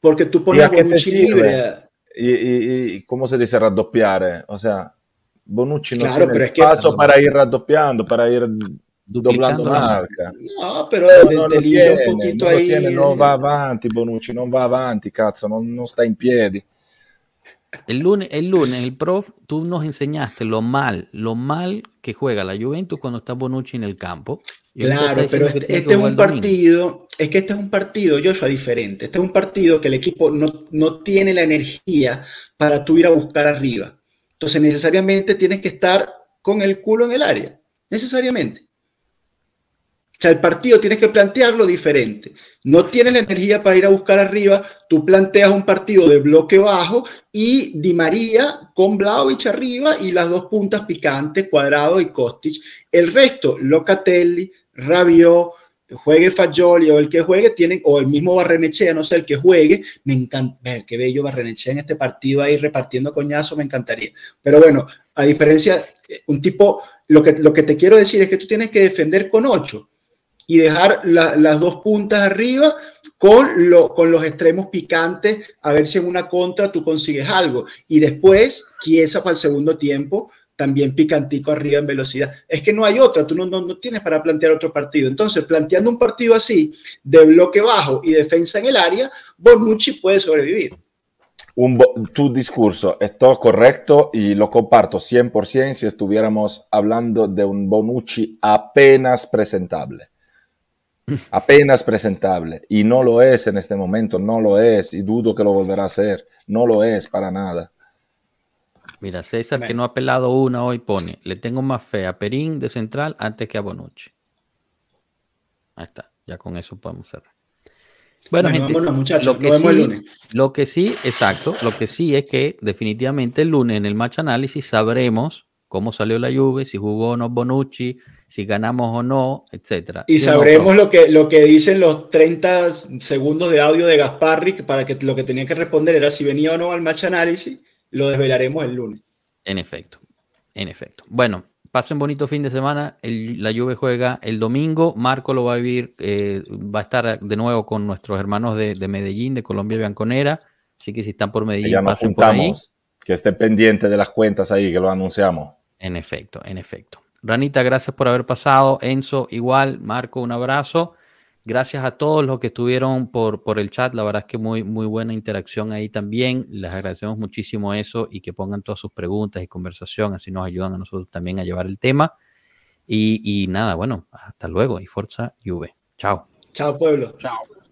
porque tú ¿Y pones a Bonucci libre. Y, y, y ¿cómo se dice raddoppiare? O sea, Bonucci no Claro, tiene que- espacio para ir raddoppiando, para ir doblando marca. No, pero No, libra tiene, un poquito non lo ahí. tiene, non va avanti Bonucci, non va avanti, cazzo, non, non sta in piedi. El lunes, el lunes, el prof, tú nos enseñaste lo mal, lo mal que juega la Juventus cuando está Bonucci en el campo. Y Claro, pero este, este es un domingo. partido, es que este es un partido, Joshua, diferente. Este es un partido que el equipo no, no tiene la energía para tú ir a buscar arriba. Entonces, necesariamente tienes que estar con el culo en el área. Necesariamente. O sea, el partido tienes que plantearlo diferente. No tienes la energía para ir a buscar arriba, tú planteas un partido de bloque bajo y Di María con Vlaovic arriba y las dos puntas picantes, Cuadrado y Kostic. El resto, Locatelli, Rabiot, juegue Fagioli o el que juegue, tienen, o el mismo Barrenechea, no sé, el que juegue, me encanta, ver qué bello Barrenechea en este partido ahí repartiendo coñazo, me encantaría. Pero bueno, a diferencia, eh, un tipo, lo que, lo que te quiero decir es que tú tienes que defender con ocho y dejar la- las dos puntas arriba con, lo, con los extremos picantes, a ver si en una contra tú consigues algo. Y después, Chiesa para el segundo tiempo, también picantico arriba en velocidad. Es que no hay otra, tú no, no, no tienes para plantear otro partido. Entonces, planteando un partido así, de bloque bajo y defensa en el área, Bonucci puede sobrevivir. Un tu discurso es todo correcto y lo comparto 100% si estuviéramos hablando de un Bonucci apenas presentable. Apenas presentable. Y no lo es en este momento, no lo es. Y dudo que lo volverá a hacer. No lo es para nada. Mira, César, que no ha pelado una hoy, pone, le tengo más fe a Perín de central antes que a Bonucci. Ahí está, ya con eso podemos cerrar. Bueno, Bueno, gente, vámonos, muchachos, lo que, nos vemos el sí, lunes. lo que sí, exacto, lo que sí es que definitivamente el lunes en el match análisis sabremos cómo salió la Juve, si jugó o no Bonucci, si ganamos o no, etcétera. Y ¿Sí o no, sabremos lo que, lo que dicen los 30 segundos de audio de Gasparri, para que lo que tenía que responder era si venía o no al match análisis, lo desvelaremos el lunes. En efecto, en efecto. Bueno, pasen bonito fin de semana. El- la Juve juega el domingo. Marco lo va a vivir, eh, va a estar de nuevo con nuestros hermanos de, de Medellín, de Colombia Bianconera. Así que si están por Medellín, ya nos pasen por ahí. juntamos. Que esté pendiente de las cuentas ahí, que lo anunciamos. En efecto, en efecto. Ranita, gracias por haber pasado. Enzo, igual. Marco, un abrazo. Gracias a todos los que estuvieron por, por el chat. La verdad es que muy, muy buena interacción ahí también. Les agradecemos muchísimo eso y que pongan todas sus preguntas y conversación. Así nos ayudan a nosotros también a llevar el tema. Y, y nada, bueno, hasta luego y Forza Juve. Chao. Chao, pueblo. Chao.